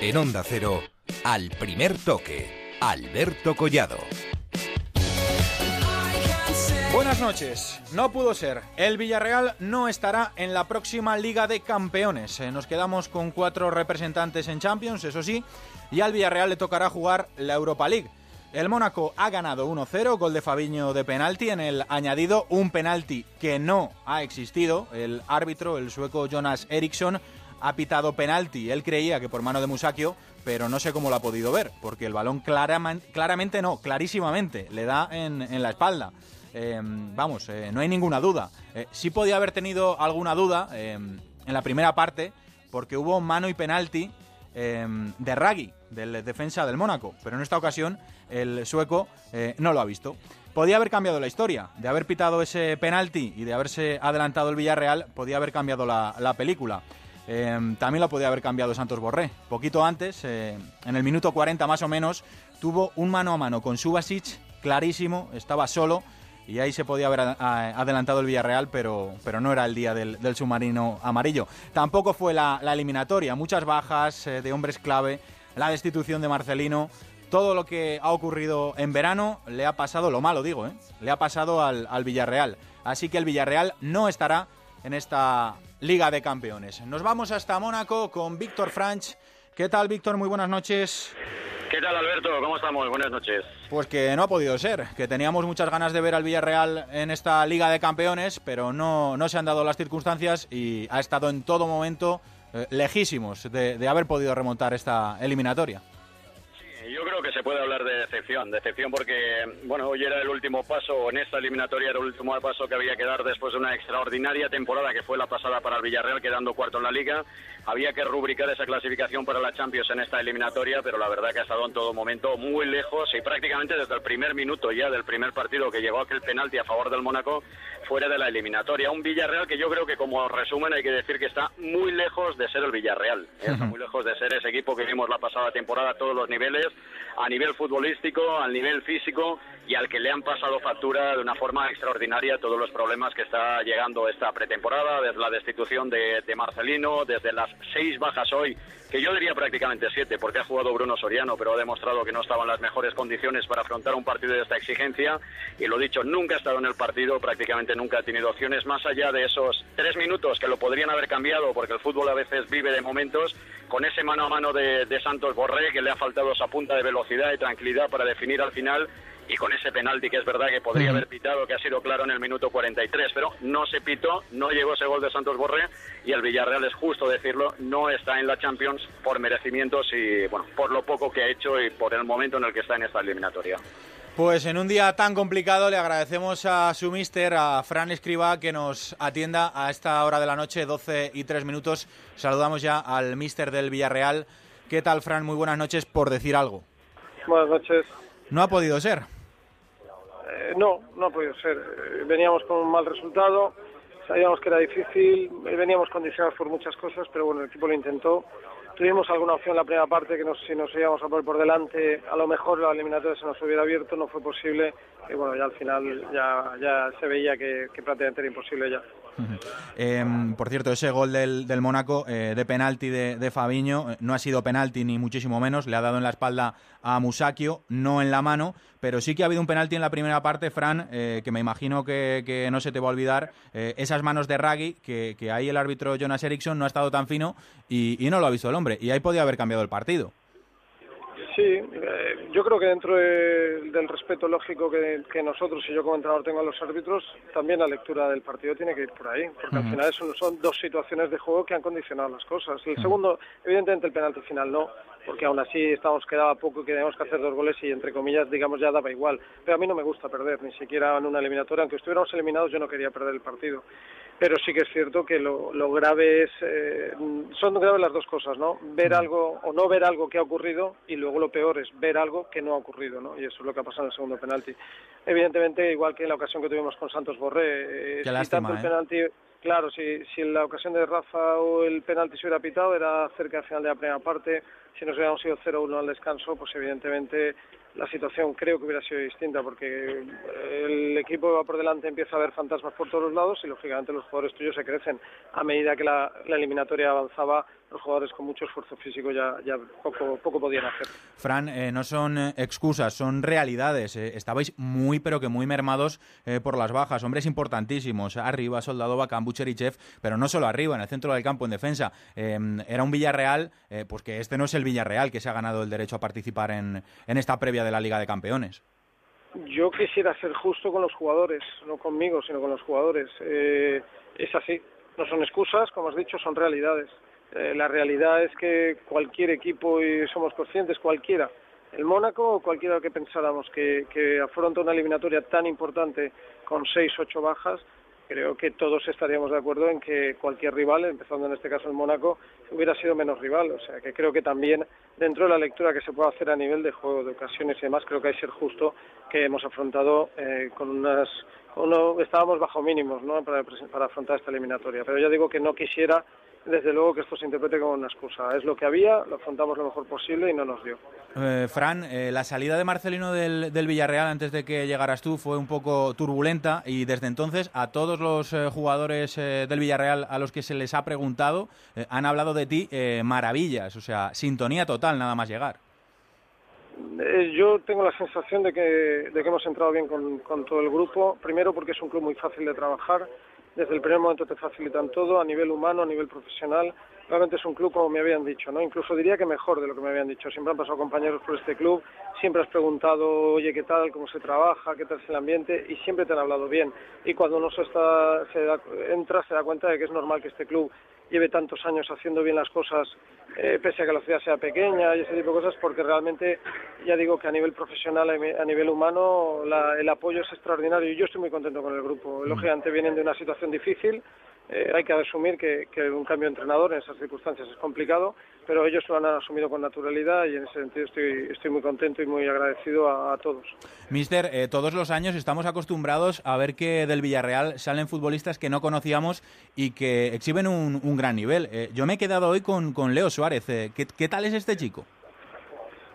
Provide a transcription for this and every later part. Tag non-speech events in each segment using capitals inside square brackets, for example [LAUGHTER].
En Onda Cero, al primer toque, Alberto Collado. Buenas noches. No pudo ser. El Villarreal no estará en la próxima Liga de Campeones. Eh, Nos quedamos con cuatro representantes en Champions, eso sí, y al Villarreal le tocará jugar la Europa League. El Mónaco ha ganado 1-0, gol de Fabiño de penalti en el añadido, un penalti que no ha existido. El árbitro, el sueco Jonas Eriksson, ha pitado penalti. Él creía que por mano de Musakio, pero no sé cómo lo ha podido ver, porque el balón claramente no, clarísimamente, le da en, en la espalda. Eh, vamos, eh, no hay ninguna duda. Eh, sí podía haber tenido alguna duda eh, en la primera parte, porque hubo mano y penalti eh, de Raggi, del defensa del Mónaco, pero en esta ocasión el sueco eh, no lo ha visto. Podía haber cambiado la historia, de haber pitado ese penalti y de haberse adelantado el Villarreal, podía haber cambiado la película. Eh, también lo podía haber cambiado Santos Borré. Poquito antes, eh, en el minuto 40 más o menos, tuvo un mano a mano con Subasic, clarísimo, estaba solo y ahí se podía haber adelantado el Villarreal, pero, pero no era el día del, submarino amarillo. Tampoco fue la, la eliminatoria, muchas bajas eh, de hombres clave, la destitución de Marcelino, todo lo que ha ocurrido en verano le ha pasado, lo malo digo, ¿eh? le ha pasado al, al Villarreal. Así que el Villarreal no estará en esta Liga de Campeones. Nos vamos hasta Mónaco con Víctor Franch. ¿Qué tal, Víctor? Muy buenas noches. ¿Qué tal, Alberto? ¿Cómo estamos? Buenas noches. Pues que no ha podido ser, que teníamos muchas ganas de ver al Villarreal en esta Liga de Campeones, pero no, no se han dado las circunstancias y ha estado en todo momento eh, lejísimos de, de haber podido remontar esta eliminatoria. Yo creo que se puede hablar de decepción, decepción porque, bueno, hoy era el último paso, en esta eliminatoria era el último paso que había que dar después de una extraordinaria temporada que fue la pasada para el Villarreal, quedando cuarto en la liga. Había que rubricar esa clasificación para la Champions en esta eliminatoria, pero la verdad que ha estado en todo momento muy lejos y prácticamente desde el primer minuto ya del primer partido que llegó aquel penalti a favor del Mónaco fuera de la eliminatoria. Un Villarreal que yo creo que como resumen hay que decir que está muy lejos de ser el Villarreal. ¿eh? Está muy lejos de ser ese equipo que vimos la pasada temporada a todos los niveles, a nivel futbolístico, al nivel físico y al que le han pasado factura de una forma extraordinaria todos los problemas que está llegando esta pretemporada, desde la destitución de, Marcelino, desde las seis bajas hoy, que yo diría prácticamente siete, porque ha jugado Bruno Soriano, pero ha demostrado que no estaba en las mejores condiciones para afrontar un partido de esta exigencia. Y lo dicho, nunca ha estado en el partido, prácticamente nunca ha tenido opciones, más allá de esos tres minutos que lo podrían haber cambiado, porque el fútbol a veces vive de momentos, con ese mano a mano de, de Santos Borré, que le ha faltado esa punta de velocidad y tranquilidad para definir al final y con ese penalti que es verdad que podría haber pitado, que ha sido claro en el minuto 43, pero no se pitó, no llegó ese gol de Santos Borré y el Villarreal, es justo decirlo, no está en la Champions por merecimientos y bueno, por lo poco que ha hecho y por el momento en el que está en esta eliminatoria. Pues en un día tan complicado le agradecemos a su mister, a Fran Escriba, que nos atienda a esta hora de la noche, 12 y 3 minutos. Saludamos ya al mister del Villarreal. ¿Qué tal, Fran? Muy buenas noches, por decir algo. Buenas noches. No ha podido ser. Eh, no, no ha podido ser. Eh, veníamos con un mal resultado, sabíamos que era difícil, eh, veníamos condicionados por muchas cosas, pero bueno, el equipo lo intentó. Tuvimos alguna opción en la primera parte que nos, si nos íbamos a poner por delante, a lo mejor la eliminatoria se nos hubiera abierto, no fue posible. Y bueno, ya al final ya, ya se veía que, prácticamente era imposible ya. Eh, por cierto, ese gol del, del Mónaco eh, de penalti de, de Fabiño eh, no ha sido penalti ni muchísimo menos, le ha dado en la espalda a Musakio, no en la mano, pero sí que ha habido un penalti en la primera parte, Fran, eh, que me imagino que, que no se te va a olvidar, esas manos de Raggi, que, que ahí el árbitro Jonas Eriksson no ha estado tan fino y, y no lo ha visto el hombre, y ahí podía haber cambiado el partido. Sí, eh, yo creo que dentro de- del respeto lógico que, que nosotros y yo como entrenador tengo a los árbitros, también la lectura del partido tiene que ir por ahí, porque al final eso son dos situaciones de juego que han condicionado las cosas. El segundo, evidentemente el penalti final no, porque aún así estábamos quedaba poco y teníamos que hacer dos goles y entre comillas digamos ya daba igual. Pero a mí no me gusta perder, ni siquiera en una eliminatoria, aunque estuviéramos eliminados yo no quería perder el partido. Pero sí que es cierto que lo, lo grave es, eh, son graves las dos cosas, ¿no? Ver algo o no ver algo que ha ocurrido y luego lo peor es ver algo que no ha ocurrido, ¿no? Y eso es lo que ha pasado en el segundo penalti. Evidentemente, igual que en la ocasión que tuvimos con Santos Borré, eh, lástima, el ¿eh? penalti, claro, si, si en la ocasión de Rafa o el penalti se hubiera pitado, era cerca al final de la primera parte, si nos hubiéramos ido 0-1 al descanso, pues evidentemente la situación creo que hubiera sido distinta porque el equipo va por delante empieza a ver fantasmas por todos los lados y lógicamente los jugadores tuyos se crecen a medida que la, eliminatoria avanzaba los jugadores con mucho esfuerzo físico ya, ya poco, poco podían hacer. Fran, eh, no son eh, excusas, son realidades. Eh. estabais muy, pero que muy mermados por las bajas. Hombres importantísimos. Arriba, Soldado, Bacán, Bucherichev, pero no solo arriba, en el centro del campo, en defensa. era un Villarreal, pues que este no es el Villarreal que se ha ganado el derecho a participar en, en esta previa de la Liga de Campeones. Yo quisiera ser justo con los jugadores, no conmigo, sino con los jugadores. es así, no son excusas, como has dicho, son realidades. Eh, la realidad es que cualquier equipo, y somos conscientes, cualquiera, el Mónaco o cualquiera que pensáramos que, que afronta una eliminatoria tan importante con seis, ocho bajas, creo que todos estaríamos de acuerdo en que cualquier rival, empezando en este caso el Mónaco, hubiera sido menos rival. O sea, que creo que también dentro de la lectura que se puede hacer a nivel de juego, de ocasiones y demás, creo que hay que ser justo que hemos afrontado eh, con unas... Uno, estábamos bajo mínimos ¿no? para, para afrontar esta eliminatoria, pero ya digo que no quisiera desde luego que esto se interprete como una excusa. Es lo que había, lo afrontamos lo mejor posible y no nos dio. Eh, Fran, eh, la salida de Marcelino del, Villarreal antes de que llegaras tú fue un poco turbulenta y desde entonces a todos los eh, jugadores del Villarreal a los que se les ha preguntado han hablado de ti maravillas, o sea, sintonía total nada más llegar. Yo tengo la sensación de que, de que hemos entrado bien con, con todo el grupo, primero porque es un club muy fácil de trabajar, desde el primer momento te facilitan todo a nivel humano, a nivel profesional. Realmente es un club como me habían dicho, ¿no? Incluso diría que mejor de lo que me habían dicho. Siempre han pasado compañeros por este club, siempre has preguntado, oye, ¿qué tal? ¿Cómo se trabaja? ¿Qué tal es el ambiente? Y siempre te han hablado bien. Y cuando uno se, está, se entra se da cuenta de que es normal que este club lleve tantos años haciendo bien las cosas, eh, pese a que la ciudad sea pequeña y ese tipo de cosas, porque realmente ya digo que a nivel profesional, a nivel humano, el apoyo es extraordinario y yo estoy muy contento con el grupo. Lógicamente vienen de una situación difícil, eh, hay que asumir que, un cambio de entrenador en esas circunstancias es complicado, pero ellos lo han asumido con naturalidad y en ese sentido estoy, muy contento y muy agradecido a, todos. Mister, eh, todos los años estamos acostumbrados a ver que del Villarreal salen futbolistas que no conocíamos y que exhiben un, gran nivel. Eh, yo me he quedado hoy con Leo Suárez. ¿Qué tal es este chico?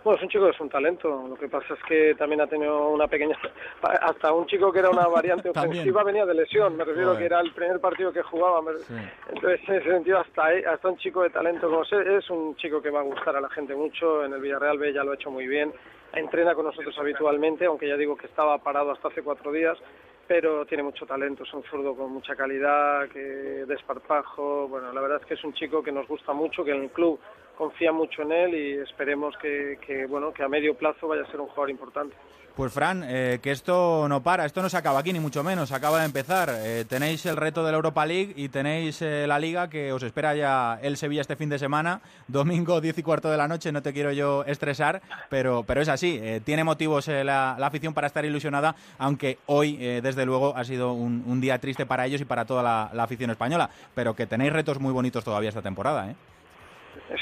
Bueno, es un chico que es un talento. Lo que pasa es que también ha tenido una pequeña. [LAUGHS] Hasta un chico que era una variante [LAUGHS] ofensiva venía de lesión. Me refiero que era el primer partido que jugaba. Entonces, en ese sentido, hasta, hasta un chico de talento como sé, es un chico que va a gustar a la gente mucho. En el Villarreal B ya lo ha hecho muy bien. Entrena con nosotros habitualmente, aunque ya digo que estaba parado hasta hace cuatro días pero tiene mucho talento, es un zurdo con mucha calidad, que desparpajo, bueno, la verdad es que es un chico que nos gusta mucho, que en el club confía mucho en él y esperemos que, bueno, que a medio plazo vaya a ser un jugador importante. Pues Fran, eh, que esto no para, esto no se acaba aquí ni mucho menos, acaba de empezar. Eh, tenéis el reto de la Europa League y tenéis eh, la Liga que os espera ya el Sevilla este fin de semana, domingo [LAUGHS] 10 y cuarto de la noche, no te quiero yo estresar, pero, pero es así, tiene motivos la, afición para estar ilusionada, aunque hoy desde luego ha sido un, día triste para ellos y para toda la, la afición española, pero que tenéis retos muy bonitos todavía esta temporada. ¿eh?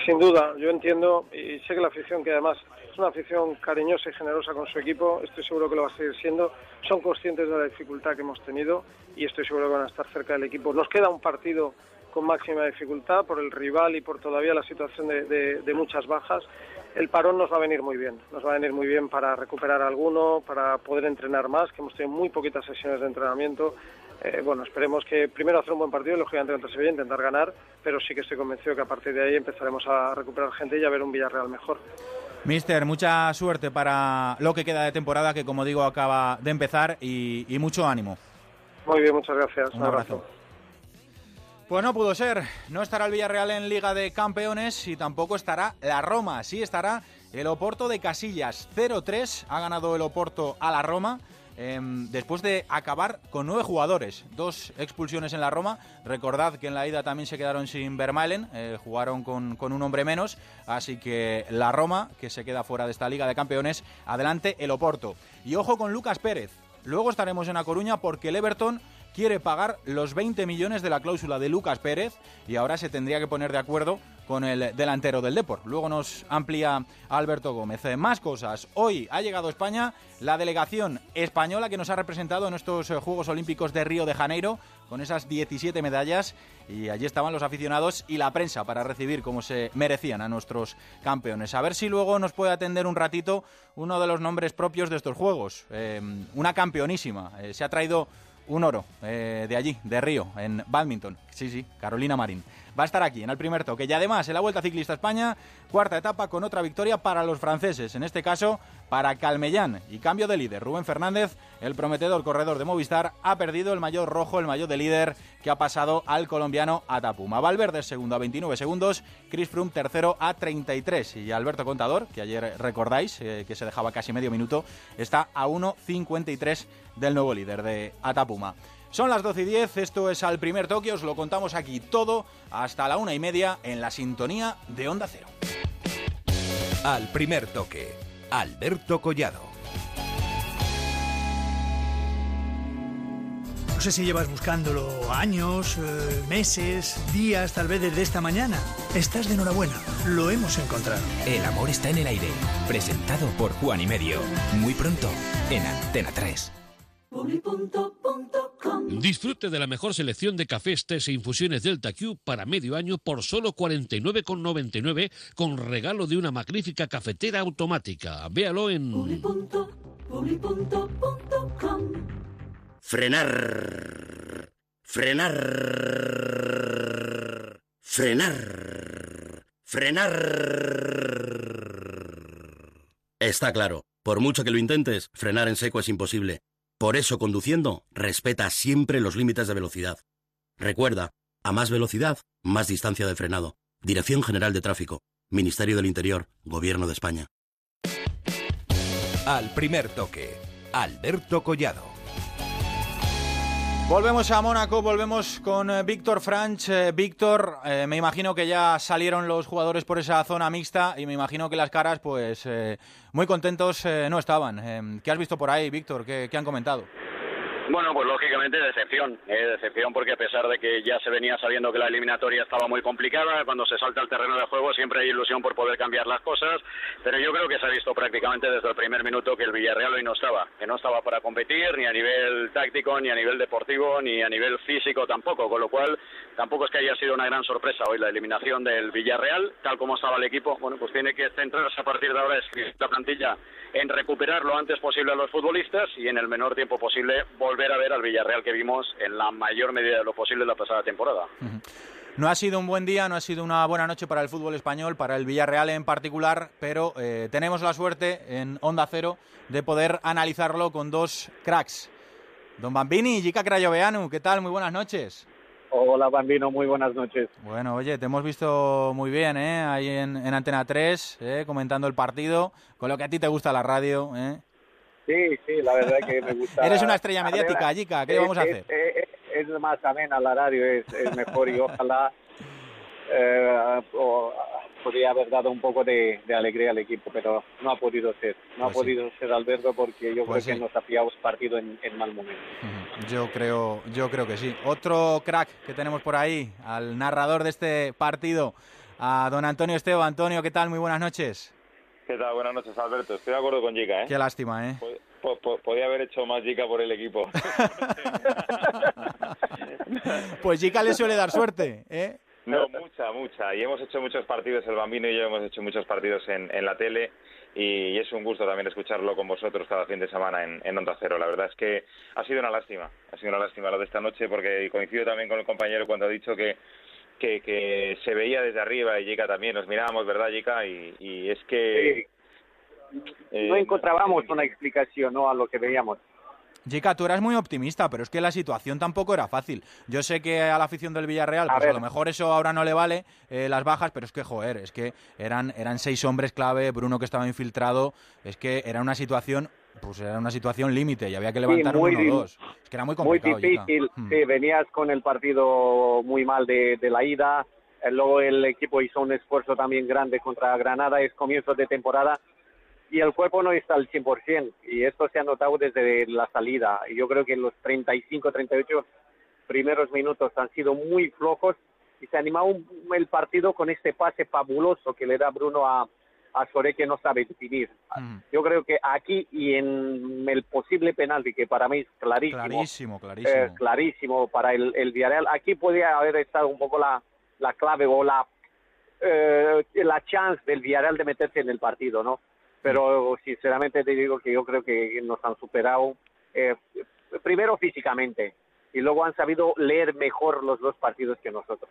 Sin duda, yo entiendo y sé que la afición, que además es una afición cariñosa y generosa con su equipo, estoy seguro que lo va a seguir siendo, son conscientes de la dificultad que hemos tenido y estoy seguro que van a estar cerca del equipo. Nos queda un partido con máxima dificultad por el rival y por todavía la situación de, muchas bajas. El parón nos va a venir muy bien, nos va a venir muy bien para recuperar alguno, para poder entrenar más, que hemos tenido muy poquitas sesiones de entrenamiento eh, bueno, esperemos que primero hacer un buen partido, lógicamente contra Sevilla, intentar ganar, pero sí que estoy convencido que a partir de ahí empezaremos a recuperar gente y a ver un Villarreal mejor. Mister, mucha suerte para lo que queda de temporada, que como digo acaba de empezar, y, mucho ánimo. Muy bien, muchas gracias. Un, abrazo. Pues no pudo ser. No estará el Villarreal en Liga de Campeones y tampoco estará la Roma. Sí estará el Oporto de Casillas. 0-3 ha ganado el Oporto a la Roma. Em, después de acabar con nueve jugadores, dos expulsiones en la Roma. Recordad que en la ida también se quedaron sin Vermaelen, eh, jugaron con, con, un hombre menos, así que la Roma, que se queda fuera de esta Liga de Campeones, adelante el Oporto. Y ojo con Lucas Pérez. Luego estaremos en A Coruña porque el Everton quiere pagar los 20 millones de la cláusula de Lucas Pérez y ahora se tendría que poner de acuerdo con el delantero del Deport. Luego nos amplía Alberto Gómez. Eh, más cosas. Hoy ha llegado a España la delegación española que nos ha representado en estos eh, Juegos Olímpicos de Río de Janeiro con esas 17 medallas y allí estaban los aficionados y la prensa para recibir como se merecían a nuestros campeones. A ver si luego nos puede atender un ratito uno de los nombres propios de estos Juegos. Eh, una campeonísima. se ha traído un oro de allí, de Río, en badminton. Sí, sí, Carolina Marín va a estar aquí en el primer toque. Y además, en la Vuelta Ciclista España, cuarta etapa con otra victoria para los franceses, en este caso para Calmellán. Y cambio de líder, Rubén Fernández, el prometedor corredor de Movistar, ha perdido el mayor rojo, el mayor de líder, que ha pasado al colombiano Atapuma. Valverde segundo a 29 segundos, Chris Froome tercero a 33. Y Alberto Contador, que ayer recordáis eh, que se dejaba casi medio minuto, está a 1.53 del nuevo líder de Atapuma. Son las 12 y 10, esto es al primer toque, os lo contamos aquí todo hasta la una y media en la sintonía de Onda Cero. Al primer toque, Alberto Collado. No sé si llevas buscándolo años, eh, meses, días, tal vez desde esta mañana. Estás de enhorabuena, lo hemos encontrado. El amor está en el aire, presentado por Juan y Medio. Muy pronto, en Antena 3. Disfrute de la mejor selección de cafés, tés e infusiones Delta Q para medio año por solo 49,99 con regalo de una magnífica cafetera automática. Véalo en Frenar. Frenar. Frenar. Frenar. Está claro, por mucho que lo intentes, frenar en seco es imposible. Por eso, conduciendo, respeta siempre los límites de velocidad. Recuerda, a más velocidad, más distancia de frenado. Dirección General de Tráfico, Ministerio del Interior, Gobierno de España. Al primer toque, Alberto Collado. Volvemos a Mónaco, volvemos con eh, Víctor Franch. Eh, Víctor, eh, me imagino que ya salieron los jugadores por esa zona mixta y me imagino que las caras, pues, muy contentos no estaban. ¿Qué has visto por ahí, Víctor? ¿Qué, han comentado? Bueno, pues lógicamente decepción, eh, decepción porque a pesar de que ya se venía sabiendo que la eliminatoria estaba muy complicada, cuando se salta al terreno de juego siempre hay ilusión por poder cambiar las cosas, pero yo creo que se ha visto prácticamente desde el primer minuto que el Villarreal hoy no estaba, que no estaba para competir ni a nivel táctico, ni a nivel deportivo, ni a nivel físico tampoco, con lo cual tampoco es que haya sido una gran sorpresa hoy la eliminación del Villarreal, tal como estaba el equipo, bueno, pues tiene que centrarse a partir de ahora la plantilla en recuperar lo antes posible a los futbolistas y en el menor tiempo posible volver a ver al Villarreal que vimos en la mayor medida de lo posible la pasada temporada. No ha sido un buen día, no ha sido una buena noche para el fútbol español, para el Villarreal en particular, pero eh, tenemos la suerte en Onda Cero de poder analizarlo con dos cracks. Don Bambini y Jica Crayoveanu, ¿qué tal? Muy buenas noches. Hola Bambino, muy buenas noches. Bueno, oye, te hemos visto muy bien, ¿eh? Ahí en, Antena 3, ¿eh? comentando el partido, con lo que a ti te gusta la radio, ¿eh? Sí, sí, la verdad que me gusta. [LAUGHS] Eres una estrella mediática, Jica, ¿qué vamos a hacer? Es, más amena la radio, es, mejor y ojalá eh, podría haber dado un poco de, alegría al equipo, pero no ha podido ser. No ha pues podido ser Alberto porque yo pues creo que nos ha pillado partido en, mal momento. Yo creo, yo creo que sí. Otro crack que tenemos por ahí, al narrador de este partido, a don Antonio Esteo. Antonio, ¿qué tal? Muy buenas noches. ¿Qué tal? Buenas noches, Alberto. Estoy de acuerdo con Jica, ¿eh? Qué lástima, ¿eh? podía haber hecho más Jica por el equipo. [LAUGHS] pues Jica le suele dar suerte, ¿eh? No, mucha, mucha. Y hemos hecho muchos partidos, el Bambino y yo hemos hecho muchos partidos en, la tele y, es un gusto también escucharlo con vosotros cada fin de semana en, en, Onda Cero. La verdad es que ha sido una lástima, ha sido una lástima lo de esta noche porque coincido también con el compañero cuando ha dicho que, que, se veía desde arriba y Jica también, nos mirábamos, ¿verdad, Jica? Y, es que... no encontrábamos una explicación ¿no? a lo que veíamos. Jica, tú eras muy optimista, pero es que la situación tampoco era fácil. Yo sé que a la afición del Villarreal, pues a, lo mejor eso ahora no le vale eh, las bajas, pero es que, joder, es que eran, eran seis hombres clave, Bruno que estaba infiltrado, es que era una situación pues era una situación límite y había que levantar uno o dos. Es que era muy complicado. Muy difícil, hmm. sí, venías con el partido muy mal de, de la ida, eh, luego el equipo hizo un esfuerzo también grande contra Granada, es comienzo de temporada y el cuerpo no está al 100% y esto se ha notado desde la salida. Y yo creo que en los 35, 38 primeros minutos han sido muy flojos y se animado el partido con este pase fabuloso que le da Bruno a, a Sore que no sabe definir. Yo creo que aquí y en el posible penalti, que para mí es clarísimo, Clarísimo, eh, clarísimo. clarísimo para el, el Villarreal, aquí podría haber estado un poco la, la clave o la, eh, la chance del Villarreal de meterse en el partido, ¿no? Pero sinceramente te digo que yo creo que nos han superado, eh, primero físicamente, y luego han sabido leer mejor los dos partidos que nosotros.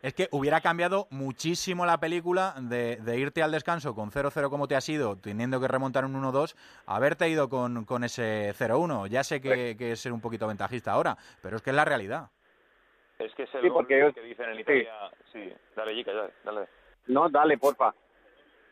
Es que hubiera cambiado muchísimo la película de, de irte al descanso con 0-0 como te has ido, teniendo que remontar un 1-2, haberte ido con, con ese 0-1. Ya sé que, que es ser un poquito ventajista ahora, pero es que es la realidad. Es que es el Sí, gol porque yo- que dicen en Italia. Sí, dale, Jica, dale. dale. No, dale, porfa.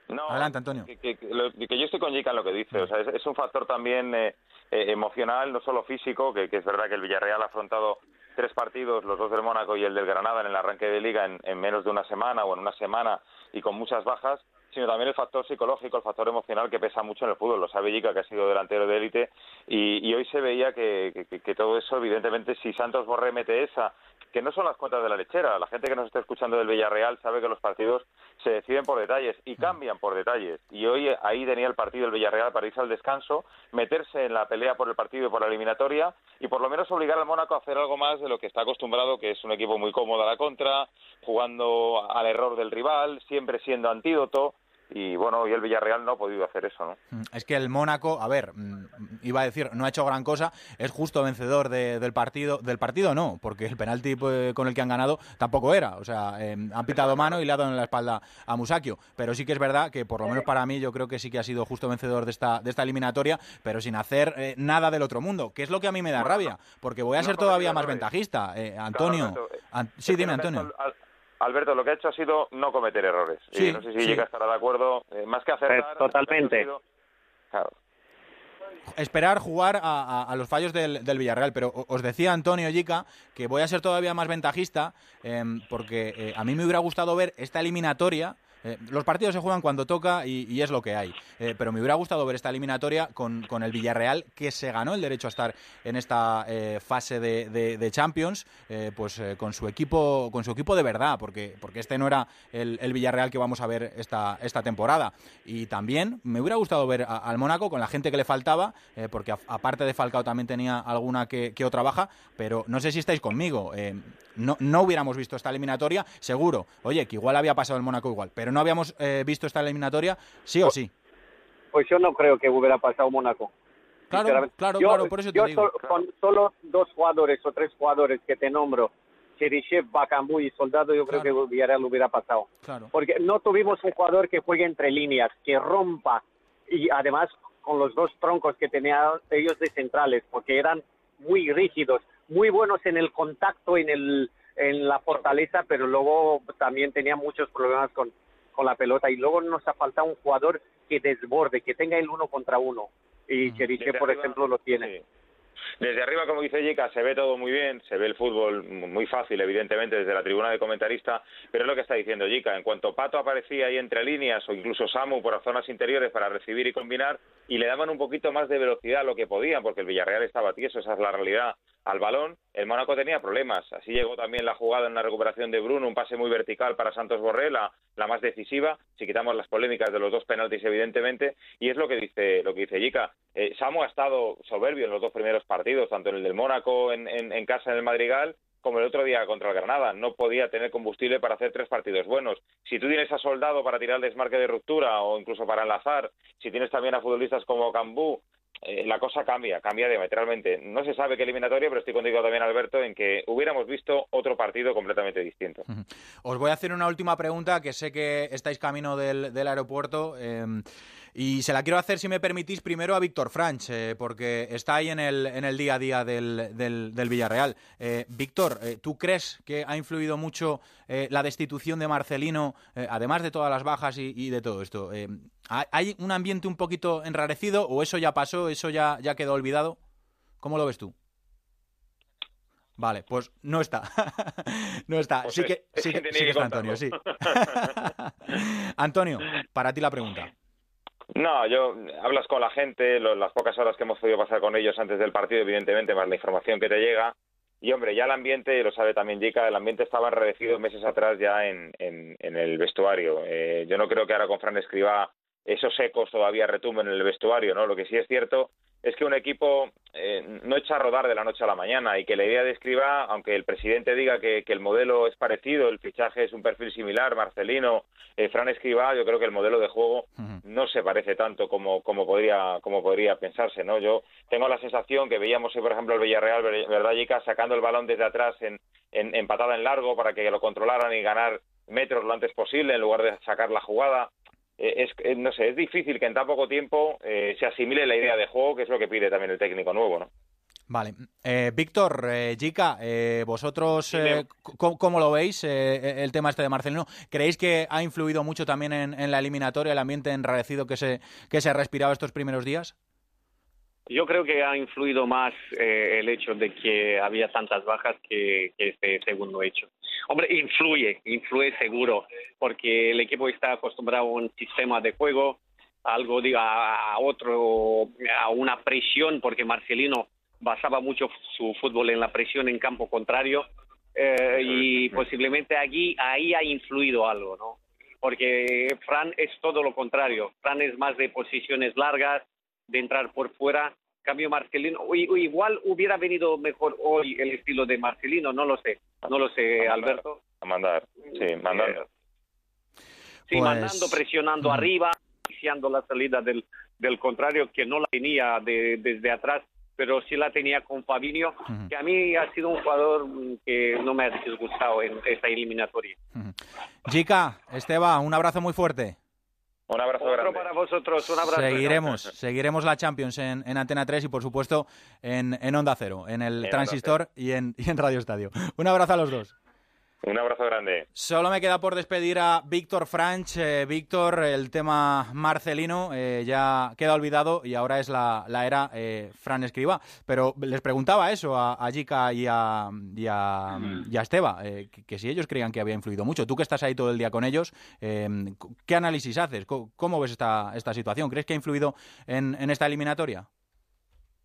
No, Adelante, Antonio. Que, que- que lo- que yo estoy con Jica en lo que dice. O sea, es, es un factor también eh, eh, emocional, no solo físico, que, es verdad que el Villarreal ha afrontado tres partidos, los dos del Mónaco y el del Granada en el arranque de liga en, en menos de una semana o en una semana y con muchas bajas, sino también el factor psicológico, el factor emocional que pesa mucho en el fútbol. Lo sabe Jica, que ha sido delantero de élite, y, y hoy se veía que, que- que todo eso, evidentemente, si Santos Borré mete esa, que no son las cuentas de la lechera. La gente que nos está escuchando del Villarreal sabe que los partidos se deciden por detalles y cambian por detalles. Y hoy ahí tenía el partido el Villarreal para irse al descanso, meterse en la pelea por el partido y por la eliminatoria y por lo menos obligar al Mónaco a hacer algo más de lo que está acostumbrado, que es un equipo muy cómodo a la contra, jugando al error del rival, siempre siendo antídoto. Y bueno, hoy el Villarreal no ha podido hacer eso, ¿no? Mm, Es que el Mónaco, a ver, mm, iba a decir, no ha hecho gran cosa, es justo vencedor de- del partido. Del partido no, porque el penalti pues, con el que han ganado tampoco era. O sea, eh, han pitado mano y le ha dado en la espalda a Musakio. Pero sí que es verdad que, por lo menos para mí, yo creo que sí que ha sido justo vencedor de esta, de esta eliminatoria, pero sin hacer eh, nada del otro mundo, que es lo que a mí me da rabia, porque voy a No ser todavía más ventajista. Eh, Antonio, Claro, Alberto, An- Es sí, dime, Antonio. Al- Al- Alberto, lo que ha hecho ha sido no cometer errores. Sí, y no sé si sí. llega a estar de acuerdo. eh, más que acertar. Eh, totalmente. ha sido- Claro. esperar jugar a, a- a los fallos del, del Villarreal. Pero os decía Antonio Yica que voy a ser todavía más ventajista em, porque eh, a mí me hubiera gustado ver esta eliminatoria. Eh, los partidos se juegan cuando toca y, es lo que hay. Eh, pero me hubiera gustado ver esta eliminatoria con, con el Villarreal que se ganó el derecho a estar en esta eh, fase de, de- Champions, pues con su equipo, con su equipo de verdad, porque, porque este no era el, el Villarreal que vamos a ver esta, esta temporada. Y también me hubiera gustado ver al Mónaco con la gente que le faltaba, porque aparte de Falcao también tenía alguna que, que otra baja, pero no sé si estáis conmigo. no, no hubiéramos visto esta eliminatoria, seguro. Oye, que igual había pasado el Mónaco igual, pero no habíamos eh, visto esta eliminatoria, sí o sí. Pues yo no creo que hubiera pasado Mónaco. Claro, claro, Yo- claro, por eso te yo digo. con solo dos jugadores o tres jugadores que te nombro, Cheryshev, Bakambu y Soldado, yo creo que Villarreal hubiera pasado. Claro. Porque no tuvimos un jugador que juegue entre líneas, que rompa, y además con los dos troncos que tenían ellos de centrales, porque eran muy rígidos, muy buenos en el contacto, en, el, en la fortaleza, pero luego también tenían muchos problemas con, con la pelota. Y luego nos ha faltado un jugador que desborde, que tenga el uno contra uno. Y Cheryshev, Desde por arriba, ejemplo, lo tiene. sí. Desde arriba, como dice Jica, se ve todo muy bien, se ve el fútbol muy fácil, evidentemente, desde la tribuna de comentarista, pero es lo que está diciendo Jica. En cuanto Pato aparecía ahí entre líneas, o incluso Samu por las zonas interiores para recibir y combinar, y le daban un poquito más de velocidad a lo que podían, porque el Villarreal estaba tieso, esa es la realidad, al balón, el Mónaco tenía problemas. Así llegó también la jugada en la recuperación de Bruno, un pase muy vertical para Santos Borré, la, más decisiva, si quitamos las polémicas de los dos penaltis, evidentemente, y es lo que dice, lo que dice Jica. Eh, Samu ha estado soberbio en los dos primeros partidos, tanto en el del Mónaco en, en, en casa en el Madrigal, como el otro día contra el Granada. No podía tener combustible para hacer tres partidos buenos. Si tú tienes a Soldado para tirar el desmarque de ruptura o incluso para enlazar, si tienes también a futbolistas como Cambú, eh, la cosa cambia, cambia diametralmente. No se sabe qué eliminatoria, pero estoy contigo también, Alberto, en que hubiéramos visto otro partido completamente distinto. Os voy a hacer una última pregunta, que sé que estáis camino del, aeropuerto. eh, y se la quiero hacer, si me permitís, primero a Víctor Franch, eh, porque está ahí en el, día a día del, Villarreal. Eh, Víctor, ¿tú crees que ha influido mucho la destitución de Marcelino, además de todas las bajas y, y de todo esto? Eh, ¿hay- ¿Hay un ambiente un poquito enrarecido o eso ya pasó, eso ya, ya quedó olvidado? ¿Cómo lo ves tú? Vale, pues no está. [LAUGHS] no está. Pues sí es- que, sí que sí que que está Antonio, sí. [LAUGHS] Antonio, para ti la pregunta. No, yo hablas con la gente, lo- las pocas horas que hemos podido pasar con ellos antes del partido, evidentemente, más la información que te llega, y hombre, ya el ambiente, lo sabe también Jica, el ambiente estaba enredecido meses atrás ya en, en, el vestuario. Eh, yo no creo que ahora con Fran Escribá esos ecos todavía retumben en el vestuario, ¿no? Lo que sí es cierto es que un equipo eh, no echa a rodar de la noche a la mañana y que la idea de Escriba, aunque el presidente diga que, el modelo es parecido, el fichaje es un perfil similar, Marcelino, eh, Fran Escriba, yo creo que el modelo de juego no se parece tanto como, como, podría, como podría pensarse, ¿no? Yo tengo la sensación que veíamos hoy, por ejemplo, el Villarreal, ¿verdad? Sacando el balón desde atrás en, en, en patada en largo para que lo controlaran y ganar metros lo antes posible en lugar de sacar la jugada. Eh, es, eh, no sé, es difícil que en tan poco tiempo eh, se asimile la idea de juego, que es lo que pide también el técnico nuevo, ¿no? Vale. Víctor, Jica, vosotros, ¿cómo, lo veis el tema este de Marcelino? ¿Creéis que ha influido mucho también en, la eliminatoria, el ambiente enrarecido que se, que se ha respirado estos primeros días? Yo creo que ha influido más el hecho de que había tantas bajas que, este segundo hecho. Hombre, influye, influye seguro, porque el equipo está acostumbrado a un sistema de juego, algo diga a otro, a una presión, porque Marcelino basaba mucho su fútbol en la presión en campo contrario, eh, y posiblemente allí, ahí ha influido algo, ¿no? Porque Fran es todo lo contrario, Fran es más de posiciones largas, de entrar por fuera, cambio Marcelino, igual hubiera venido mejor hoy el estilo de Marcelino, no lo sé, no lo sé, Alberto. A mandar, sí, mandando. Sí, mandando, pues, presionando arriba, iniciando la salida del, del contrario, que no la tenía de, desde atrás, pero sí la tenía con Fabinho, que a mí ha sido un jugador que no me ha disgustado en esta eliminatoria. Chica, Esteban, un abrazo muy fuerte. Un abrazo Otro para vosotros, un abrazo. Seguiremos, seguiremos la Champions en, en, Antena 3 y por supuesto en, en Onda Cero, en el Transistor y en, y en Radio Estadio. Un abrazo a los dos. Un abrazo grande. Solo me queda por despedir a Víctor Franch. Eh, Víctor, el tema Marcelino eh, ya queda olvidado y ahora es la, era eh, Fran Escriba. Pero les preguntaba eso a, a Jica y a, y a, Esteba, que, si ellos creían que había influido mucho. Tú que estás ahí todo el día con ellos, ¿qué análisis haces? ¿Cómo, ves esta, esta situación? ¿Crees que ha influido en, en esta eliminatoria?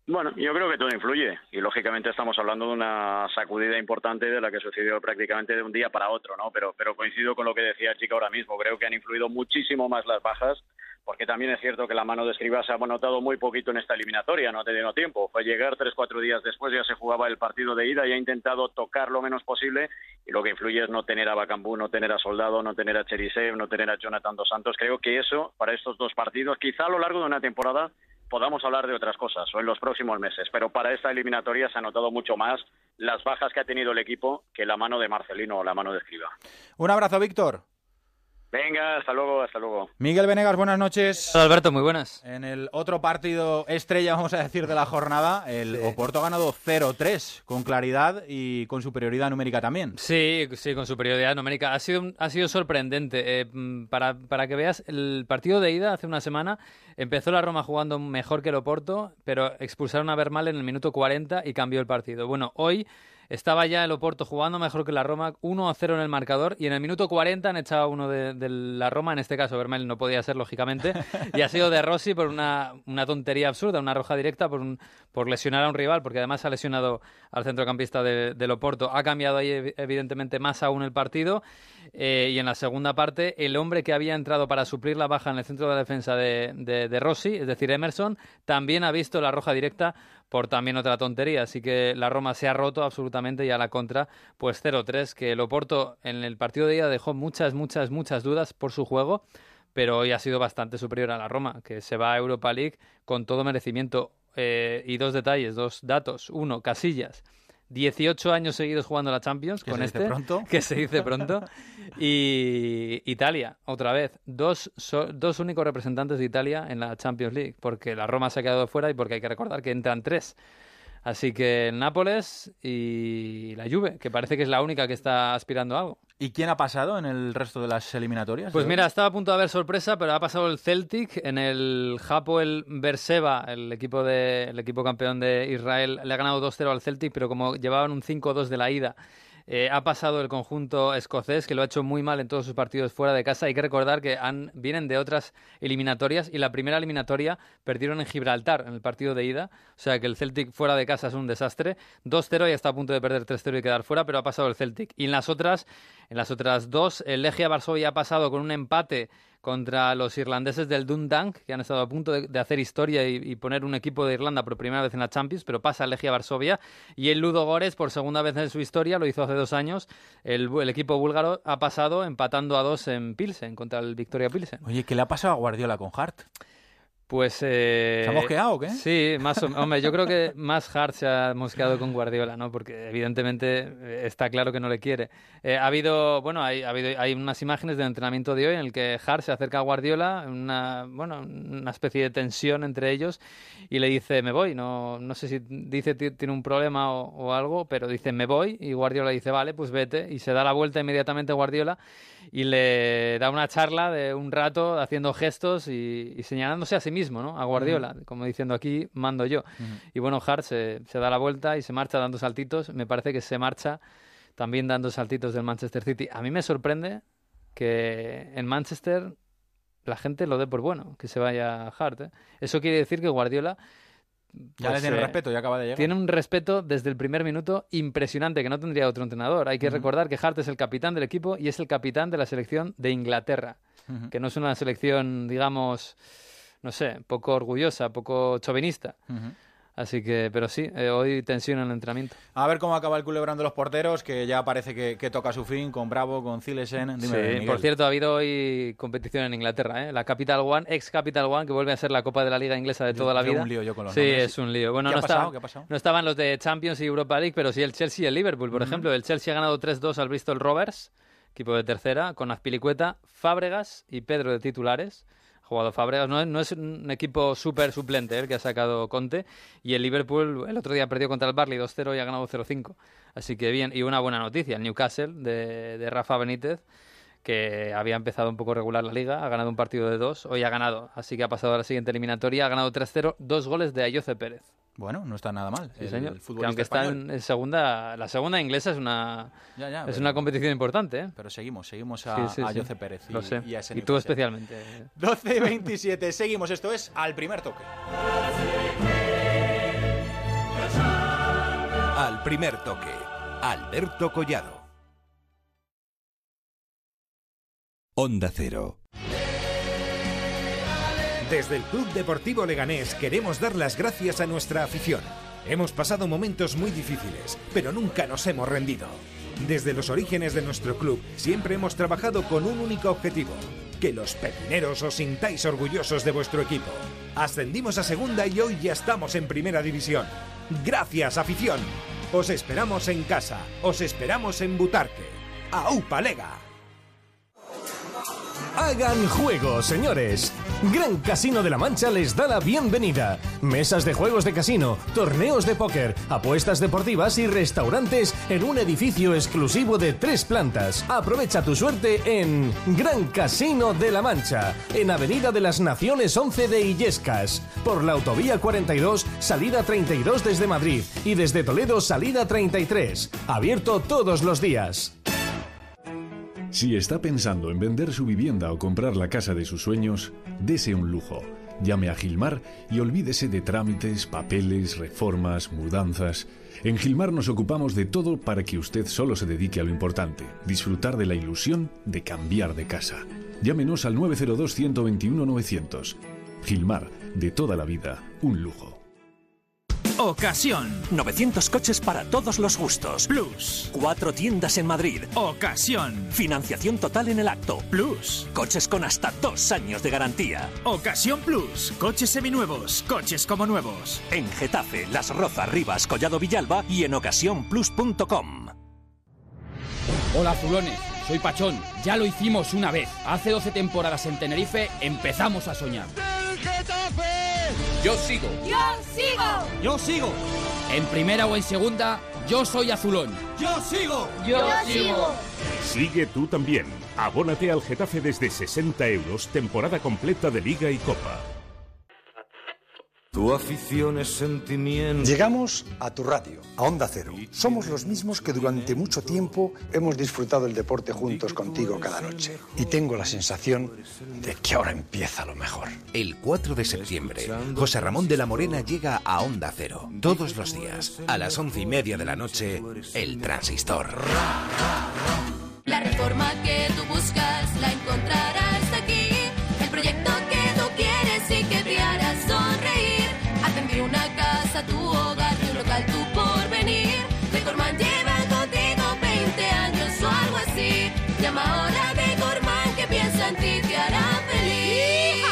Bueno, yo creo que todo influye y lógicamente estamos hablando de una sacudida importante de la que sucedió prácticamente de un día para otro, ¿no? Pero, coincido con lo que decía Chica ahora mismo. Creo que han influido muchísimo más las bajas porque también es cierto que la mano de Escribá se ha notado muy poquito en esta eliminatoria, no ha tenido tiempo. Fue llegar tres, cuatro días después, ya se jugaba el partido de ida y ha intentado tocar lo menos posible y lo que influye es no tener a Bacambú, no tener a Soldado, no tener a Cherisev, no tener a Jonathan Dos Santos. Creo que eso, para estos dos partidos, quizá a lo largo de una temporada podamos hablar de otras cosas o en los próximos meses, pero para esta eliminatoria se ha notado mucho más las bajas que ha tenido el equipo que la mano de Marcelino o la mano de Escriba. Un abrazo, Víctor. Venga, hasta luego, hasta luego. Miguel Venegas, buenas noches. Hola Alberto, muy buenas. En el otro partido estrella, vamos a decir, de la jornada, el Oporto ha ganado 0-3 con claridad y con superioridad numérica también. Sí, sí, con superioridad numérica. Ha sido, ha sido sorprendente. Eh, para, para que veas, el partido de ida hace una semana empezó la Roma jugando mejor que el Oporto, pero expulsaron a Bermal en el minuto 40 y cambió el partido. Bueno, hoy estaba ya el Oporto jugando mejor que la Roma, 1 0 en el marcador, y en el minuto 40 han echado uno de, la Roma, en este caso Vermel no podía ser, lógicamente, [LAUGHS] y ha sido de Rossi por una, tontería absurda, una roja directa por, un, por lesionar a un rival, porque además ha lesionado al centrocampista del Oporto. Ha cambiado ahí, evidentemente, más aún el partido, eh, y en la segunda parte, el hombre que había entrado para suplir la baja en el centro de la defensa de, de Rossi, es decir, Emerson, también ha visto la roja directa por también otra tontería. Así que la Roma se ha roto absolutamente y a la contra, pues 0-3, que el Oporto en el partido de ida dejó muchas, muchas, muchas dudas por su juego, pero hoy ha sido bastante superior a la Roma, que se va a Europa League con todo merecimiento. Eh, y dos detalles, dos datos. Uno, Casillas 18 años seguidos jugando la Champions con este, pronto. [LAUGHS] que se dice pronto. [LAUGHS] Y Italia, otra vez, dos, dos únicos representantes de Italia en la Champions League, porque la Roma se ha quedado fuera y porque hay que recordar que entran tres. Así que Nápoles y la Juve, que parece que es la única que está aspirando a algo. ¿Y quién ha pasado en el resto de las eliminatorias? Pues mira, estaba a punto de haber sorpresa, pero ha pasado el Celtic en el el Berseba, el equipo de el equipo campeón de Israel, le ha ganado 2-0 al Celtic, pero como llevaban un 5-2 de la ida Eh, ha pasado el conjunto escocés, que lo ha hecho muy mal en todos sus partidos fuera de casa. Hay que recordar que han, vienen de otras eliminatorias y la primera eliminatoria perdieron en Gibraltar en el partido de ida. O sea que el Celtic fuera de casa es un desastre. 2-0 y está a punto de perder 3-0 y quedar fuera, pero ha pasado el Celtic. Y en las otras, en las otras dos, el Legia Varsovia ha pasado con un empate contra los irlandeses del Dundalk, que han estado a punto de, hacer historia y, poner un equipo de Irlanda por primera vez en la Champions, pero pasa Legia Varsovia. Y el Ludo Gores, por segunda vez en su historia, lo hizo hace dos años. El, el, equipo búlgaro ha pasado empatando a dos en Pilsen contra el Victoria Pilsen. Oye, ¿qué le ha pasado a Guardiola con Hart? Pues. Eh, ¿Se ha mosqueado o qué? Sí, más o Hombre, yo creo que más Hart se ha mosqueado con Guardiola, ¿no? Porque evidentemente está claro que no le quiere. Eh, ha habido, bueno, hay, ha habido, hay unas imágenes del entrenamiento de hoy en el que Hart se acerca a Guardiola, una, bueno, una especie de tensión entre ellos y le dice, me voy. No, no sé si dice tiene un problema o, o algo, pero dice, me voy. Y Guardiola dice, vale, pues vete. Y se da la vuelta inmediatamente a Guardiola y le da una charla de un rato haciendo gestos y, señalándose a sí mismo, ¿no? A Guardiola, como diciendo aquí mando yo. Y bueno, Hart se, da la vuelta y se marcha dando saltitos. Me parece que se marcha también dando saltitos del Manchester City. A mí me sorprende que en Manchester la gente lo dé por bueno, que se vaya Hart. ¿eh? Eso quiere decir que Guardiola ya le pues, tiene eh, respeto, ya acaba de llegar. Tiene un respeto desde el primer minuto impresionante que no tendría otro entrenador. Hay que recordar que Hart es el capitán del equipo y es el capitán de la selección de Inglaterra, que no es una selección, digamos, no sé, poco orgullosa, poco chauvinista. Así que, pero sí, eh, hoy tensión en el entrenamiento. A ver cómo acaba el culebrón de los porteros, que ya parece que, toca su fin con Bravo, con Zilesen. sí, por cierto, ha habido hoy competición en Inglaterra, ¿eh? La Capital One, ex Capital One, que vuelve a ser la Copa de la Liga Inglesa de toda la vida. un lío yo con los Sí, es un lío. Bueno, ¿Qué no, ha pasado? ¿Qué ha pasado? no estaban los de Champions y Europa League, pero sí el Chelsea y el Liverpool, por ejemplo. El Chelsea ha ganado 3-2 al Bristol Rovers, equipo de tercera, con Azpilicueta, Fábregas y Pedro de titulares jugado Fabregas. No, es un equipo súper suplente el que ha sacado Conte. Y el Liverpool el otro día perdió contra el Barley 2-0 y ha ganado 0-5. Así que bien. Y una buena noticia: el Newcastle de, de Rafa Benítez que había empezado un poco regular la liga, ha ganado un partido de dos, hoy ha ganado, así que ha pasado a la siguiente eliminatoria, ha ganado 3-0, dos goles de Ayoce Pérez. Bueno, no está nada mal. el, aunque está en, segunda, la segunda inglesa es una es una competición importante. ¿eh? Pero seguimos, seguimos a, Jose Pérez y, sé. y, tú especialmente. 12 y 27, seguimos. Esto es al primer toque. Al primer toque, Alberto Collado. Onda Cero. Desde el Club Deportivo Leganés queremos dar las gracias a nuestra afición. Hemos pasado momentos muy difíciles, pero nunca nos hemos rendido. Desde los orígenes de nuestro club siempre hemos trabajado con un único objetivo, que los pepineros os sintáis orgullosos de vuestro equipo. Ascendimos a segunda y hoy ya estamos en primera división. Gracias, afición. Os esperamos en casa, os esperamos en Butarque. ¡Aupa Lega! Hagan juego, señores. Gran Casino de la Mancha les da la bienvenida. Mesas de juegos de casino, torneos de póker, apuestas deportivas y restaurantes en un edificio exclusivo de tres plantas. Aprovecha tu suerte en Gran Casino de la Mancha, en Avenida de las Naciones 11 de Illescas, por la Autovía 42, salida 32 desde Madrid y desde Toledo, salida 33. Abierto todos los días. Si está pensando en vender su vivienda o comprar la casa de sus sueños, dese un lujo. Llame a Gilmar y olvídese de trámites, papeles, reformas, mudanzas. En Gilmar nos ocupamos de todo para que usted solo se dedique a lo importante, disfrutar de la ilusión de cambiar de casa. Llámenos al 902 121 900. Gilmar, de toda la vida, un lujo. Ocasión. 900 coches para todos los gustos. Plus. Cuatro tiendas en Madrid. Ocasión. Financiación total en el acto. Plus. Coches con hasta dos años de garantía. Ocasión Plus. Coches seminuevos. Coches como nuevos. En Getafe, Las Rozas, Rivas, Collado Villalba y en ocasiónplus.com. Hola, Zulones. Soy Pachón. Ya lo hicimos una vez. Hace 12 temporadas en Tenerife empezamos a soñar. Yo sigo. Yo sigo. Yo sigo. En primera o en segunda, yo soy azulón. Yo sigo. Yo, sigo. Sigue tú también. Abónate al Getafe desde 60 euros, temporada completa de Liga y Copa. Tu afición es sentimiento. Llegamos a tu radio, a Onda Cero. Somos los mismos que durante mucho tiempo hemos disfrutado el deporte juntos contigo cada noche. Y tengo la sensación de que ahora empieza lo mejor. El 4 de septiembre, José Ramón de la Morena llega a Onda Cero. Todos los días, a las once y media de la noche, El Transistor. La reforma que tú buscas la encontrarás aquí. El proyecto que tú quieres y que Llama ahora que piensa en ti, te hará feliz.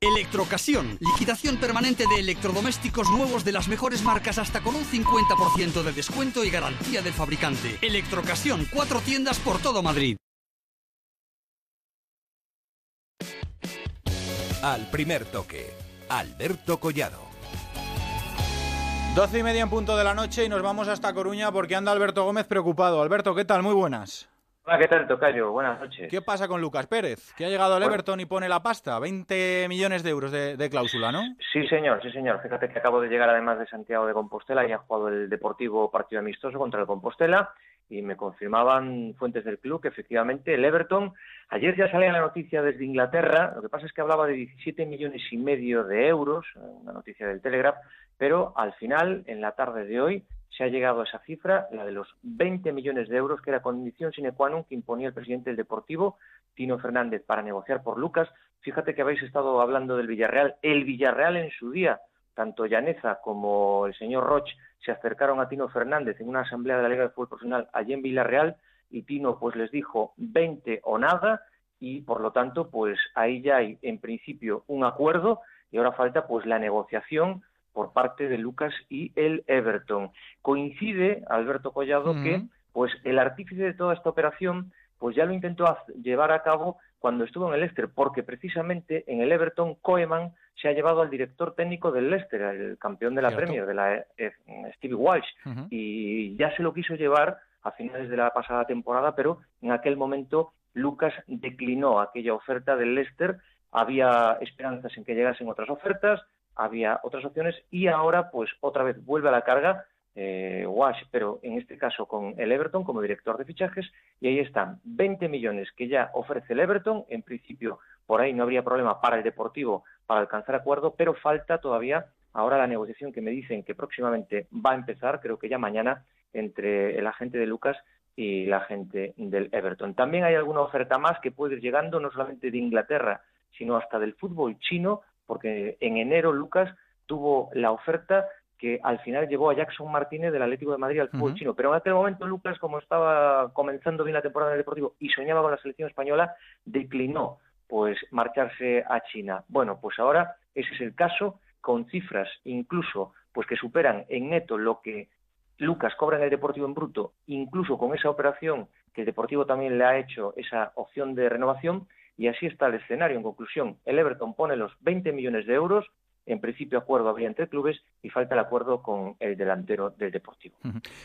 Electrocasión, liquidación permanente de electrodomésticos nuevos de las mejores marcas hasta con un 50% de descuento y garantía del fabricante. Electrocasión, cuatro tiendas por todo Madrid. Al primer toque, Alberto Collado. 12 y media en punto de la noche y nos vamos hasta Coruña porque anda Alberto Gómez preocupado. Alberto, ¿qué tal? Muy buenas. Hola, ¿qué tal, Tocayo? Buenas noches. ¿Qué pasa con Lucas Pérez? Que ha llegado al. Everton y pone la pasta. 20 millones de euros de, de cláusula, ¿no? Sí, señor, sí, señor. Fíjate que acabo de llegar además de Santiago de Compostela y ha jugado el Deportivo partido amistoso contra el Compostela y me confirmaban fuentes del club que efectivamente el Everton, ayer ya salía la noticia desde Inglaterra, lo que pasa es que hablaba de 17 millones y medio de euros, eh, una noticia del Telegraph, pero al final, en la tarde de hoy, se ha llegado a esa cifra, la de los 20 millones de euros, que era condición sine qua non que imponía el presidente del Deportivo, Tino Fernández, para negociar por Lucas. Fíjate que habéis estado hablando del Villarreal. El Villarreal en su día, tanto Llaneza como el señor Roch, se acercaron a Tino Fernández en una asamblea de la Liga de Fútbol Profesional allí en Villarreal y Tino pues les dijo 20 o nada y por lo tanto pues ahí ya hay en principio un acuerdo y ahora falta pues la negociación por parte de Lucas y el Everton. Coincide, Alberto Collado, que pues el artífice de toda esta operación pues ya lo intentó llevar a cabo cuando estuvo en el Leicester, porque precisamente en el Everton Koeman se ha llevado al director técnico del Leicester, el campeón de la Cierto. Premier, de la eh, Stevie Walsh, y ya se lo quiso llevar a finales de la pasada temporada, pero en aquel momento Lucas declinó aquella oferta del Leicester, había esperanzas en que llegasen otras ofertas, había otras opciones y ahora pues otra vez vuelve a la carga eh, Wash, pero en este caso con el Everton como director de fichajes y ahí están 20 millones que ya ofrece el Everton, en principio por ahí no habría problema para el Deportivo para alcanzar acuerdo, pero falta todavía ahora la negociación que me dicen que próximamente va a empezar, creo que ya mañana, entre el agente de Lucas y la gente del Everton. También hay alguna oferta más que puede ir llegando, no solamente de Inglaterra, sino hasta del fútbol chino, porque en enero Lucas tuvo la oferta que al final llevó a Jackson Martínez del Atlético de Madrid al fútbol chino. Pero en aquel momento Lucas, como estaba comenzando bien la temporada en el Deportivo y soñaba con la selección española, declinó pues marcharse a China. Bueno, pues ahora ese es el caso, con cifras incluso pues que superan en neto lo que Lucas cobra en el Deportivo en bruto, incluso con esa operación que el Deportivo también le ha hecho esa opción de renovación, y así está el escenario. En conclusión, el Everton pone los 20 millones de euros, en principio acuerdo habría entre clubes y falta el acuerdo con el delantero del Deportivo.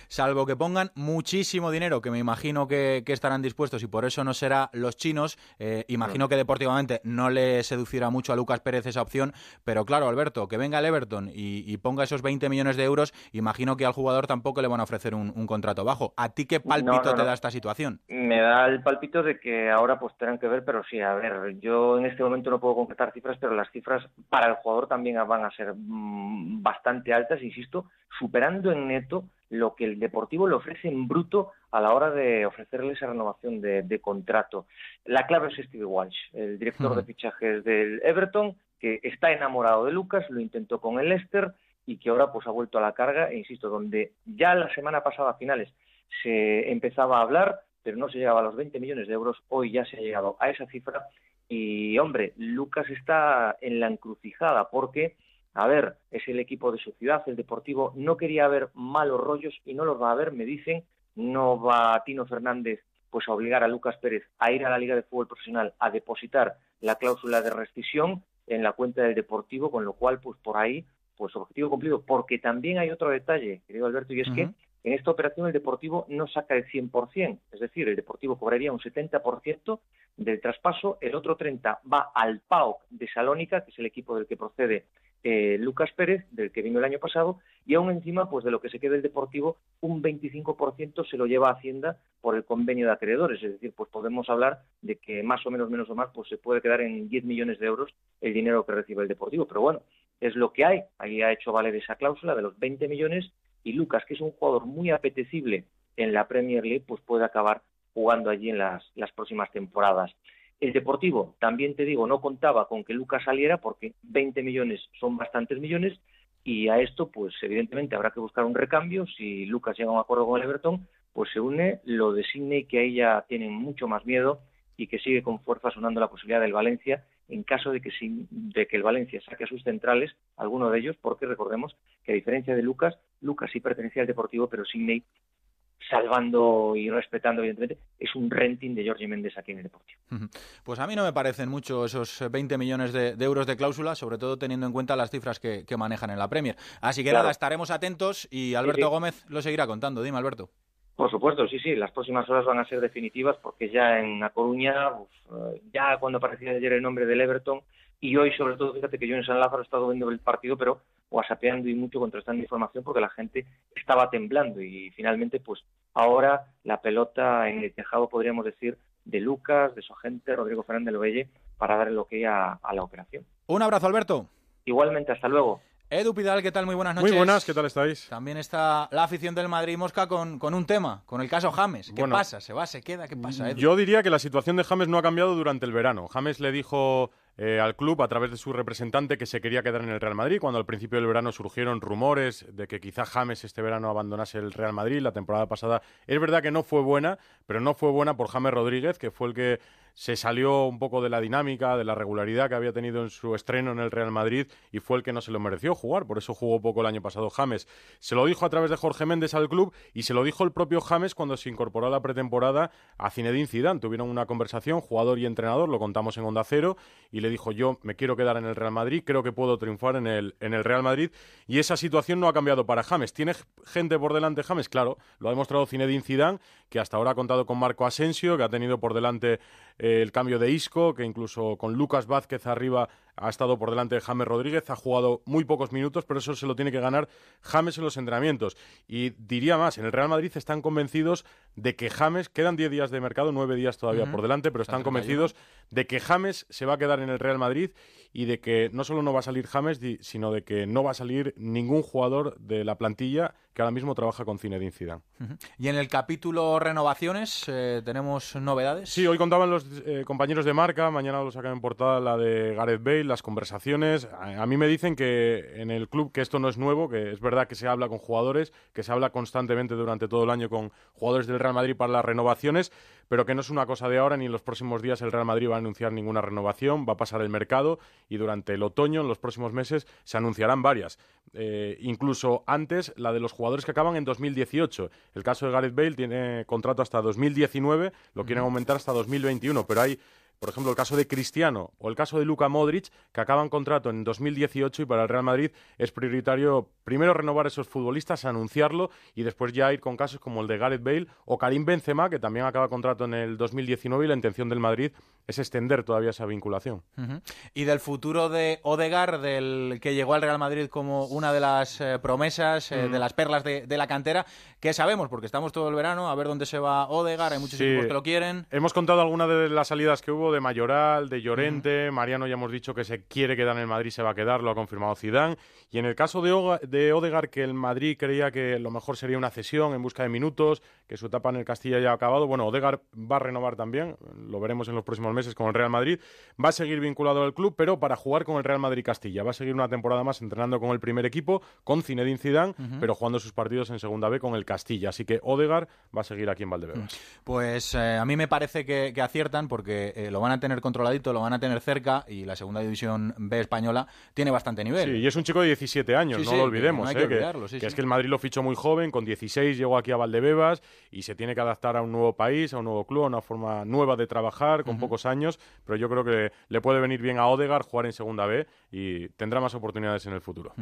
Salvo que pongan muchísimo dinero, que me imagino que, que estarán dispuestos y por eso no será los chinos. eh, imagino que deportivamente no le seducirá mucho a Lucas Pérez esa opción, pero claro, Alberto, que venga el Everton y, y ponga esos 20 millones de euros, imagino que al jugador tampoco le van a ofrecer un, un contrato bajo. ¿A ti qué palpito No, no, te no. da esta situación? Me da el palpito de que ahora pues tendrán que ver, pero sí, a ver, yo en este momento no puedo concretar cifras, pero las cifras para el jugador también van a ser mm, bastante altas, insisto, superando en neto lo que el Deportivo le ofrece en bruto a la hora de ofrecerle esa renovación de, de contrato. La clave es Steve Walsh, el director de fichajes del Everton, que está enamorado de Lucas, lo intentó con el Leicester y que ahora pues ha vuelto a la carga, e insisto, donde ya la semana pasada a finales se empezaba a hablar, pero no se llegaba a los 20 millones de euros, hoy ya se ha llegado a esa cifra y hombre, Lucas está en la encrucijada porque, a ver, es el equipo de su ciudad, el Deportivo. No quería ver malos rollos y no los va a ver, me dicen, no va Tino Fernández pues a obligar a Lucas Pérez a ir a la Liga de Fútbol Profesional a depositar la cláusula de rescisión en la cuenta del Deportivo, con lo cual pues por ahí pues objetivo cumplido, porque también hay otro detalle, querido Alberto, y es que en esta operación el Deportivo no saca el 100%, es decir, el Deportivo cobraría un 70% del traspaso, el otro 30% va al PAOK de Salónica, que es el equipo del que procede eh, Lucas Pérez, del que vino el año pasado, y aún encima, pues de lo que se queda el Deportivo, un 25% se lo lleva Hacienda por el convenio de acreedores, es decir, pues podemos hablar de que más o menos, menos o más, pues se puede quedar en 10 millones de euros el dinero que recibe el Deportivo, pero bueno, es lo que hay, ahí ha hecho valer esa cláusula de los 20 millones, y Lucas, que es un jugador muy apetecible en la Premier League, pues puede acabar jugando allí en las, las próximas temporadas. El Deportivo, también te digo, no contaba con que Lucas saliera porque 20 millones son bastantes millones y a esto, pues evidentemente habrá que buscar un recambio. Si Lucas llega a un acuerdo con el Everton, pues se une lo de Sidney, que ahí ya tienen mucho más miedo y que sigue con fuerza sonando la posibilidad del Valencia en caso de que, de que el Valencia saque a sus centrales, alguno de ellos, porque recordemos que a diferencia de Lucas, Lucas sí pertenecía al Deportivo, pero Sidney salvando y respetando, evidentemente, es un renting de Jorge Méndez aquí en el Deportivo. Pues a mí no me parecen mucho esos 20 millones de, euros de cláusula, sobre todo teniendo en cuenta las cifras que, manejan en la Premier. Así que nada, estaremos atentos y Alberto Gómez lo seguirá contando. Dime, Alberto. Por supuesto, sí, sí, las próximas horas van a ser definitivas porque ya en A Coruña, pues, ya cuando aparecía ayer el nombre del Everton, y hoy sobre todo, fíjate que yo en San Lázaro he estado viendo el partido, pero whatsappeando y mucho contrastando información porque la gente estaba temblando y finalmente pues ahora la pelota en el tejado podríamos decir de Lucas, de su agente Rodrigo Fernández Loelle para dar el ok a, a la operación. Un abrazo Alberto. Igualmente, hasta luego. Edu Pidal, ¿qué tal? Muy buenas noches. Muy buenas, ¿qué tal estáis? También está la afición del Madrid Mosca con, con un tema, con el caso James. ¿Qué pasa? ¿Se va? ¿Se queda? ¿Qué pasa, Edu? Yo diría que la situación de James no ha cambiado durante el verano. James le dijo eh, al club a través de su representante que se quería quedar en el Real Madrid, cuando al principio del verano surgieron rumores de que quizá James este verano abandonase el Real Madrid. La temporada pasada es verdad que no fue buena, pero no fue buena por James Rodríguez, que fue el que se salió un poco de la dinámica, de la regularidad que había tenido en su estreno en el Real Madrid y fue el que no se lo mereció jugar, por eso jugó poco el año pasado James. Se lo dijo a través de Jorge Méndez al club y se lo dijo el propio James cuando se incorporó a la pretemporada a Zinedine Zidane. Tuvieron una conversación, jugador y entrenador, lo contamos en Onda Cero, y le dijo yo me quiero quedar en el Real Madrid, creo que puedo triunfar en el, en el Real Madrid y esa situación no ha cambiado para James. ¿Tiene gente por delante James? Claro, lo ha demostrado Zinedine Zidane, que hasta ahora ha contado con Marco Asensio, que ha tenido por delante el cambio de Isco, que incluso con Lucas Vázquez arriba ha estado por delante de James Rodríguez, ha jugado muy pocos minutos, pero eso se lo tiene que ganar James en los entrenamientos. Y diría más, en el Real Madrid están convencidos de que James, quedan 10 días de mercado, 9 días todavía por delante, pero están convencidos de que James se va a quedar en el Real Madrid y de que no solo no va a salir James, sino de que no va a salir ningún jugador de la plantilla que ahora mismo trabaja con Zinedine Zidane. Y en el capítulo renovaciones, eh, ¿tenemos novedades? Sí, hoy contaban los eh, compañeros de marca, mañana lo sacan en portada la de Gareth Bale, las conversaciones. A, mí me dicen que en el club que esto no es nuevo, que es verdad que se habla con jugadores, que se habla constantemente durante todo el año con jugadores del Real Madrid para las renovaciones, pero que no es una cosa de ahora ni en los próximos días el Real Madrid va a anunciar ninguna renovación, va a pasar el mercado y durante el otoño, en los próximos meses, se anunciarán varias. Eh, incluso antes, la de los jugadores que acaban en 2018. El caso de Gareth Bale tiene contrato hasta 2019, lo quieren aumentar hasta 2021, pero hay por ejemplo, el caso de Cristiano o el caso de Luka Modric, que acaban contrato en 2018 y para el Real Madrid es prioritario primero renovar esos futbolistas, anunciarlo y después ya ir con casos como el de Gareth Bale o Karim Benzema, que también acaba contrato en el 2019 y la intención del Madrid es extender todavía esa vinculación. Y del futuro de Odegar, del que llegó al Real Madrid como una de las eh, promesas, eh, de las perlas de, la cantera, ¿qué sabemos? Porque estamos todo el verano a ver dónde se va Odegar, hay muchos equipos que lo quieren. Hemos contado algunas de las salidas que hubo de Mayoral, de Llorente, Mariano ya hemos dicho que se quiere quedar en el Madrid, se va a quedar, lo ha confirmado Zidane. Y en el caso de, de Odegar, que el Madrid creía que lo mejor sería una cesión en busca de minutos, que su etapa en el Castilla ya ha acabado, bueno, Odegar va a renovar también, lo veremos en los próximos meses con el Real Madrid, va a seguir vinculado al club, pero para jugar con el Real Madrid Castilla, va a seguir una temporada más entrenando con el primer equipo, con Zinedine Zidane, pero jugando sus partidos en segunda B con el Castilla, así que Odegar va a seguir aquí en Valdebebas. Pues eh, a mí me parece que, aciertan porque eh, lo van a tener controladito, lo van a tener cerca y la segunda división B española tiene bastante nivel. Sí, y es un chico de 17 años, no lo olvidemos. que, eh, que, es que el Madrid lo fichó muy joven, con 16 llegó aquí a Valdebebas y se tiene que adaptar a un nuevo país, a un nuevo club, a una forma nueva de trabajar, con pocos años, pero yo creo que le puede venir bien a Odegar jugar en segunda B y tendrá más oportunidades en el futuro.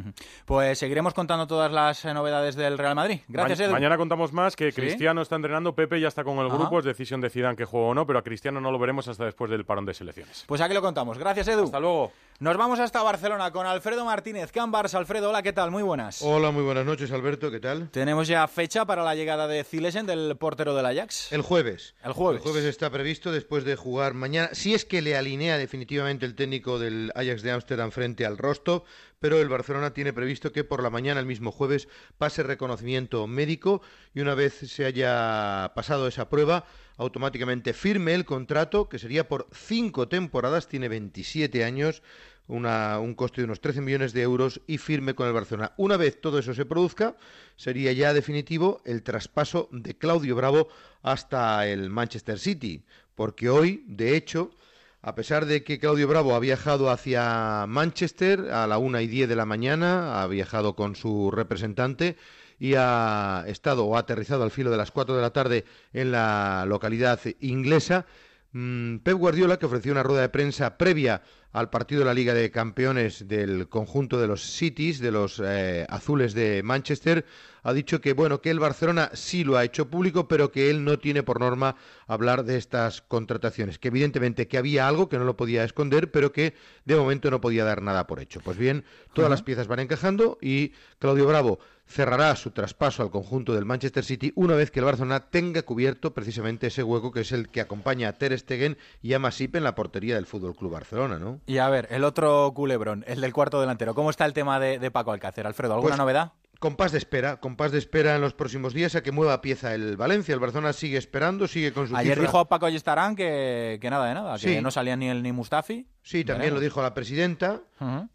Pues seguiremos contando todas las eh, novedades del Real Madrid. Gracias, Edu. Mañana contamos más que Cristiano está entrenando, Pepe ya está con el grupo, es decisión de Zidane que juega o no, pero a Cristiano no lo veremos hasta después del parón de selecciones. Pues aquí lo contamos. Gracias, Edu. Hasta luego. Nos vamos hasta Barcelona con Alfredo Martínez Cambars. Alfredo, hola, ¿qué tal? Muy buenas. Hola, muy buenas noches, Alberto, ¿qué tal? Tenemos ya fecha para la llegada de Zilesen, del portero del Ajax. El jueves. El jueves. El jueves está previsto después de jugar mañana, si es que le alinea definitivamente el técnico del Ajax de Ámsterdam frente al Rostov, pero el Barcelona tiene previsto que por la mañana, el mismo jueves, pase reconocimiento médico y una vez se haya pasado esa prueba, automáticamente firme el contrato, que sería por cinco temporadas, tiene 27 años, un coste de unos 13 millones de euros y firme con el Barcelona. Una vez todo eso se produzca, sería ya definitivo el traspaso de Claudio Bravo hasta el Manchester City, porque hoy, de hecho, a pesar de que Claudio Bravo ha viajado hacia Manchester a la una y diez de la mañana, ha viajado con su representante y ha estado o ha aterrizado al filo de las cuatro de la tarde en la localidad inglesa, Pep Guardiola, que ofreció una rueda de prensa previa al partido de la Liga de Campeones del conjunto de los Cities, de los eh, azules de Manchester, ha dicho que bueno, que el Barcelona sí lo ha hecho público, pero que él no tiene por norma hablar de estas contrataciones, que evidentemente que había algo que no lo podía esconder, pero que de momento no podía dar nada por hecho. Pues bien, todas las piezas van encajando y Claudio Bravo cerrará su traspaso al conjunto del Manchester City una vez que el Barcelona tenga cubierto precisamente ese hueco que es el que acompaña a Ter Stegen y a Masip en la portería del Fútbol Club Barcelona, ¿no? Y a ver, el otro culebrón, el del cuarto delantero. ¿Cómo está el tema de, Paco Alcácer? Alfredo, ¿alguna pues, novedad? Compás de espera, compás de espera en los próximos días a que mueva pieza el Valencia. El Barcelona sigue esperando, sigue con su Ayer dijo Paco Yestarán que, que nada de nada, que no salía ni el ni Mustafi. Sí, también lo dijo la presidenta.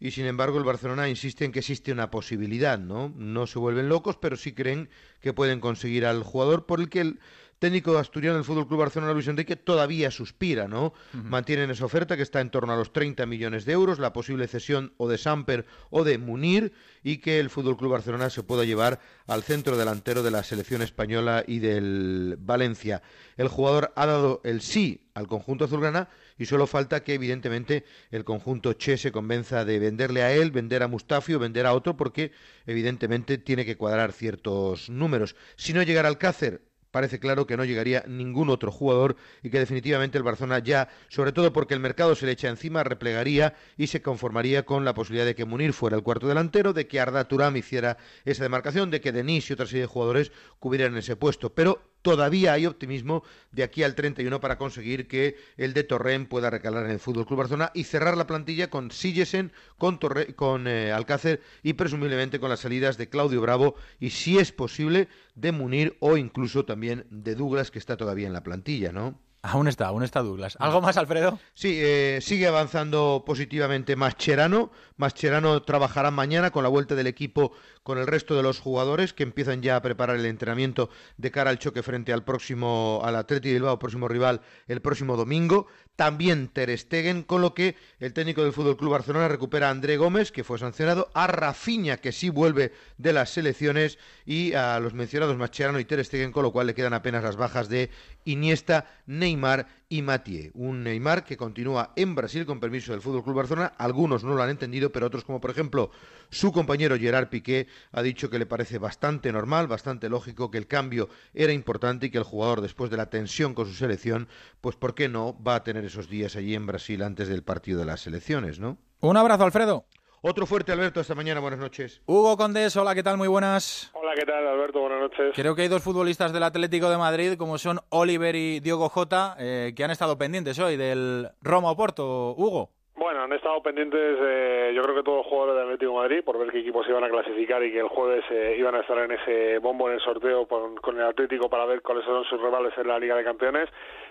Y sin embargo, el Barcelona insiste en que existe una posibilidad, ¿no? No se vuelven locos, pero sí creen que pueden conseguir al jugador por el que el técnico asturiano del Fútbol Club Barcelona, Luis Enrique, todavía suspira, ¿no? Mantienen esa oferta que está en torno a los 30 millones de euros, la posible cesión o de Samper o de Munir y que el Fútbol Club Barcelona se pueda llevar al centro delantero de la selección española y del Valencia. El jugador ha dado el sí al conjunto azulgrana y solo falta que evidentemente el conjunto Che se convenza de venderle a él, vender a Mustafi o vender a otro porque evidentemente tiene que cuadrar ciertos números. Si no llegara al Cácer, parece claro que no llegaría ningún otro jugador y que definitivamente el Barcelona ya, sobre todo porque el mercado se le echa encima, replegaría y se conformaría con la posibilidad de que Munir fuera el cuarto delantero, de que Arda Turam hiciera esa demarcación, de que Denis y otra serie de jugadores cubrieran ese puesto. Pero todavía hay optimismo de aquí al 31 para conseguir que el de Torren pueda recalar en el Fútbol Club Barcelona y cerrar la plantilla con Sillesen, con, con eh, Alcácer y presumiblemente con las salidas de Claudio Bravo y si es posible de Munir o incluso también de Douglas que está todavía en la plantilla, ¿no? Aún está, aún está Douglas. ¿Algo más, Alfredo? Sí, eh, sigue avanzando positivamente Mascherano. Mascherano trabajará mañana con la vuelta del equipo con el resto de los jugadores que empiezan ya a preparar el entrenamiento de cara al choque frente al próximo, al Atleti Bilbao, próximo rival, el próximo domingo. También Ter Stegen, con lo que el técnico del Fútbol Club Barcelona recupera a André Gómez, que fue sancionado, a Rafinha, que sí vuelve de las selecciones, y a los mencionados Mascherano y Ter Stegen, con lo cual le quedan apenas las bajas de Iniesta, Neymar y Mathieu. Un Neymar que continúa en Brasil con permiso del Fútbol Club Barcelona. Algunos no lo han entendido, pero otros, como por ejemplo su compañero Gerard Piqué, ha dicho que le parece bastante normal, bastante lógico que el cambio era importante y que el jugador, después de la tensión con su selección, pues ¿por qué no va a tener esos días allí en Brasil antes del partido de las selecciones, ¿no? Un abrazo, Alfredo. Otro fuerte, Alberto, esta mañana. Buenas noches. Hugo Condés, hola, ¿qué tal? Muy buenas. Hola, ¿qué tal, Alberto? Buenas noches. Creo que hay dos futbolistas del Atlético de Madrid, como son Oliver y Diogo Jota, eh, que han estado pendientes hoy del Roma Oporto. Hugo. Bueno, han estado pendientes, eh, yo creo que todos los jugadores del Atlético de Madrid, por ver qué equipos iban a clasificar y que el jueves eh, iban a estar en ese bombo en el sorteo con, el Atlético para ver cuáles son sus rivales en la Liga de Campeones.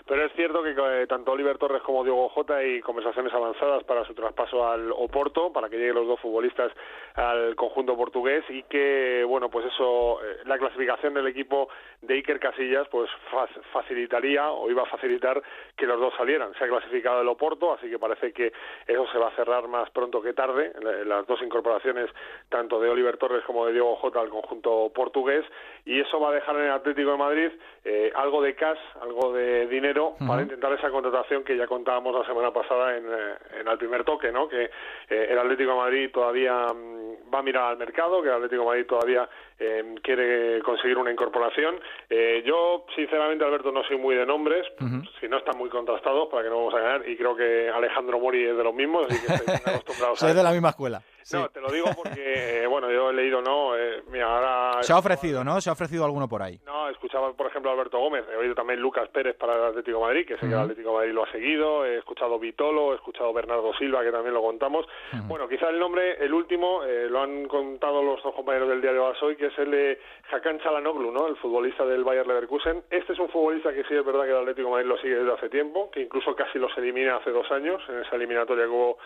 Pero es cierto que eh, tanto Oliver Torres como Diego Jota hay conversaciones avanzadas para su traspaso al Oporto, para que lleguen los dos futbolistas al conjunto portugués y que, bueno, pues eso, la clasificación del equipo de Iker Casillas, pues facilitaría o iba a facilitar que los dos salieran. Se ha clasificado el Oporto, así que parece que eso se va a cerrar más pronto que tarde, las dos incorporaciones tanto de Oliver Torres como de Diego Jota al conjunto portugués, y eso va a dejar en el Atlético de Madrid eh, algo de cash, algo de dinero para intentar esa contratación que ya contábamos la semana pasada en, eh, en el primer toque, ¿no? que eh, el Atlético de Madrid todavía mm, va a mirar al mercado, que el Atlético de Madrid todavía quiere conseguir una incorporación. yo, sinceramente, Alberto, no soy muy de nombres, si no están muy contrastados para que no vamos a ganar, y creo que Alejandro Mori es de los mismos, así que estoy [LAUGHS] acostumbrado a Soy de la misma escuela. No, te lo digo porque, [LAUGHS] bueno, yo he leído, ¿no? Eh, mira, ahora... Se ha ofrecido, ¿no? Se ha ofrecido alguno por ahí. No, escuchaba, por ejemplo, a Alberto Gómez, he oído también Lucas Pérez para el Atlético de Madrid, que sé que el Atlético de Madrid lo ha seguido, he escuchado Vitolo, he escuchado Bernardo Silva, que también lo contamos. Bueno, quizá el nombre, el último, eh, lo han contado los dos compañeros del diario Asoy, que es el de Hakan Chalanoglu, ¿no? El futbolista del Bayer Leverkusen. Este es un futbolista que sí es verdad que el Atlético de Madrid lo sigue desde hace tiempo, que incluso casi los elimina hace dos años, en esa eliminatoria que hubo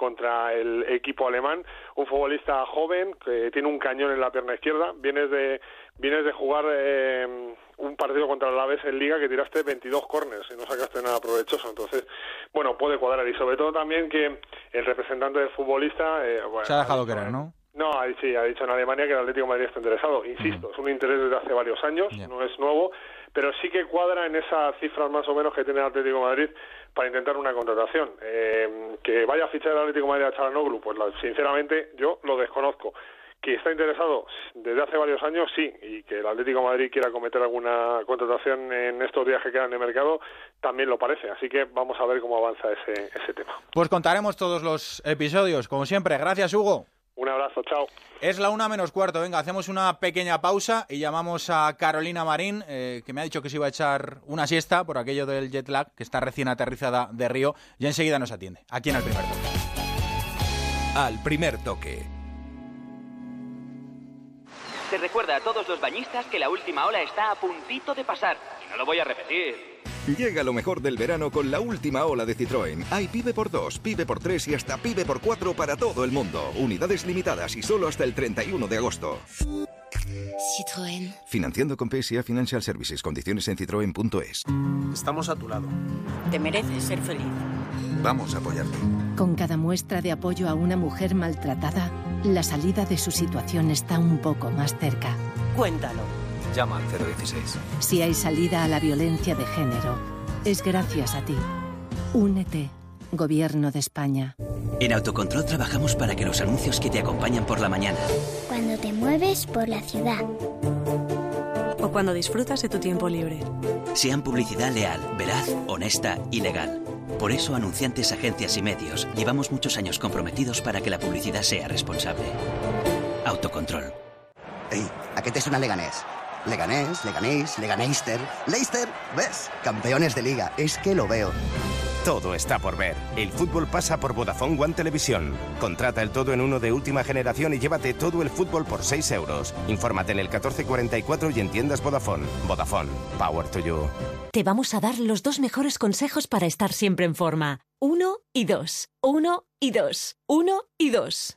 contra el equipo alemán, un futbolista joven que tiene un cañón en la pierna izquierda, vienes de vienes de jugar eh, un partido contra el Alavés en Liga que tiraste 22 corners y no sacaste nada provechoso, entonces, bueno, puede cuadrar. Y sobre todo también que el representante del futbolista eh, se ha dejado querer, ¿no? No, sí, ha dicho en Alemania que el Atlético de Madrid está interesado. Insisto, es un interés desde hace varios años, no es nuevo, pero sí que cuadra en esas cifras más o menos que tiene el Atlético de Madrid para intentar una contratación. Eh, que vaya a fichar el Atlético Madrid a Charanoglu, pues sinceramente yo lo desconozco. Que está interesado desde hace varios años, sí, y que el Atlético Madrid quiera cometer alguna contratación en estos días que quedan de mercado, también lo parece. Así que vamos a ver cómo avanza ese, ese tema. Pues contaremos todos los episodios, como siempre. Gracias, Hugo. Un abrazo, chao. Es la una menos cuarto, venga, hacemos una pequeña pausa y llamamos a Carolina Marín, eh, que me ha dicho que se iba a echar una siesta por aquello del jet lag, que está recién aterrizada de Río, y enseguida nos atiende, aquí en el primer toque. Al primer toque. Se recuerda a todos los bañistas que la última ola está a puntito de pasar. Y no lo voy a repetir. Llega lo mejor del verano con la última ola de Citroën. Hay pibe por 2, pibe por 3 y hasta pibe por 4 para todo el mundo. Unidades limitadas y solo hasta el 31 de agosto. Citroën. Financiando con PSA Financial Services. Condiciones en citroen.es. Estamos a tu lado. Te mereces ser feliz. Vamos a apoyarte. Con cada muestra de apoyo a una mujer maltratada, la salida de su situación está un poco más cerca. Cuéntalo. Llama al 016. Si hay salida a la violencia de género, es gracias a ti. Únete. Gobierno de España. En Autocontrol trabajamos para que los anuncios que te acompañan por la mañana. Cuando te mueves por la ciudad. O cuando disfrutas de tu tiempo libre. Sean publicidad leal, veraz, honesta y legal. Por eso, anunciantes, agencias y medios, llevamos muchos años comprometidos para que la publicidad sea responsable. Autocontrol. Ey, ¿a qué te suena Leganés? Leganés, Leganés, Leganeister, Leicester, ¿ves? Campeones de liga, es que lo veo. Todo está por ver. El fútbol pasa por Vodafone One Televisión. Contrata el todo en uno de última generación y llévate todo el fútbol por 6 euros. Infórmate en el 1444 y entiendas Vodafone. Vodafone, power to you. Te vamos a dar los dos mejores consejos para estar siempre en forma. Uno y dos. Uno y dos. Uno y dos.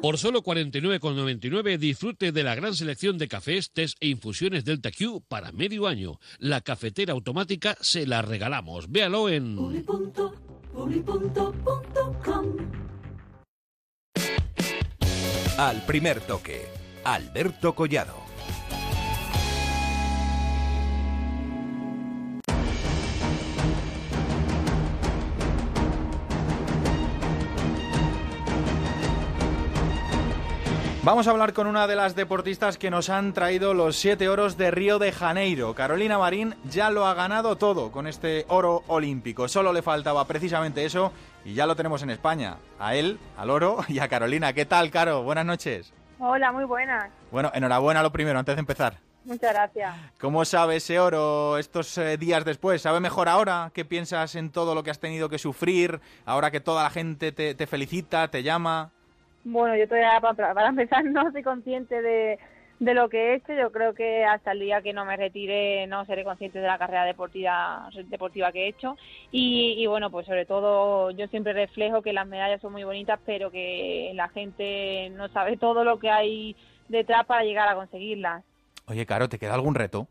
Por solo 49,99 disfrute de la gran selección de cafés, tés e infusiones Delta Q para medio año. La cafetera automática se la regalamos. Véalo en... Al primer toque, Alberto Collado. Vamos a hablar con una de las deportistas que nos han traído los siete oros de Río de Janeiro. Carolina Marín ya lo ha ganado todo con este oro olímpico. Solo le faltaba precisamente eso y ya lo tenemos en España. A él, al oro [LAUGHS] y a Carolina. ¿Qué tal, Caro? Buenas noches. Hola, muy buenas. Bueno, enhorabuena lo primero, antes de empezar. Muchas gracias. ¿Cómo sabe ese oro estos eh, días después? ¿Sabe mejor ahora? ¿Qué piensas en todo lo que has tenido que sufrir? Ahora que toda la gente te felicita, te llama. Bueno, yo todavía para, empezar [LAUGHS] no soy consciente de, de lo que he hecho. Yo creo que hasta el día que no me retire no seré consciente de la carrera deportiva, deportiva que he hecho. Y, y bueno, pues sobre todo yo siempre reflejo que las medallas son muy bonitas, pero que la gente no sabe todo lo que hay detrás para llegar a conseguirlas. Oye, Caro, ¿te queda algún reto?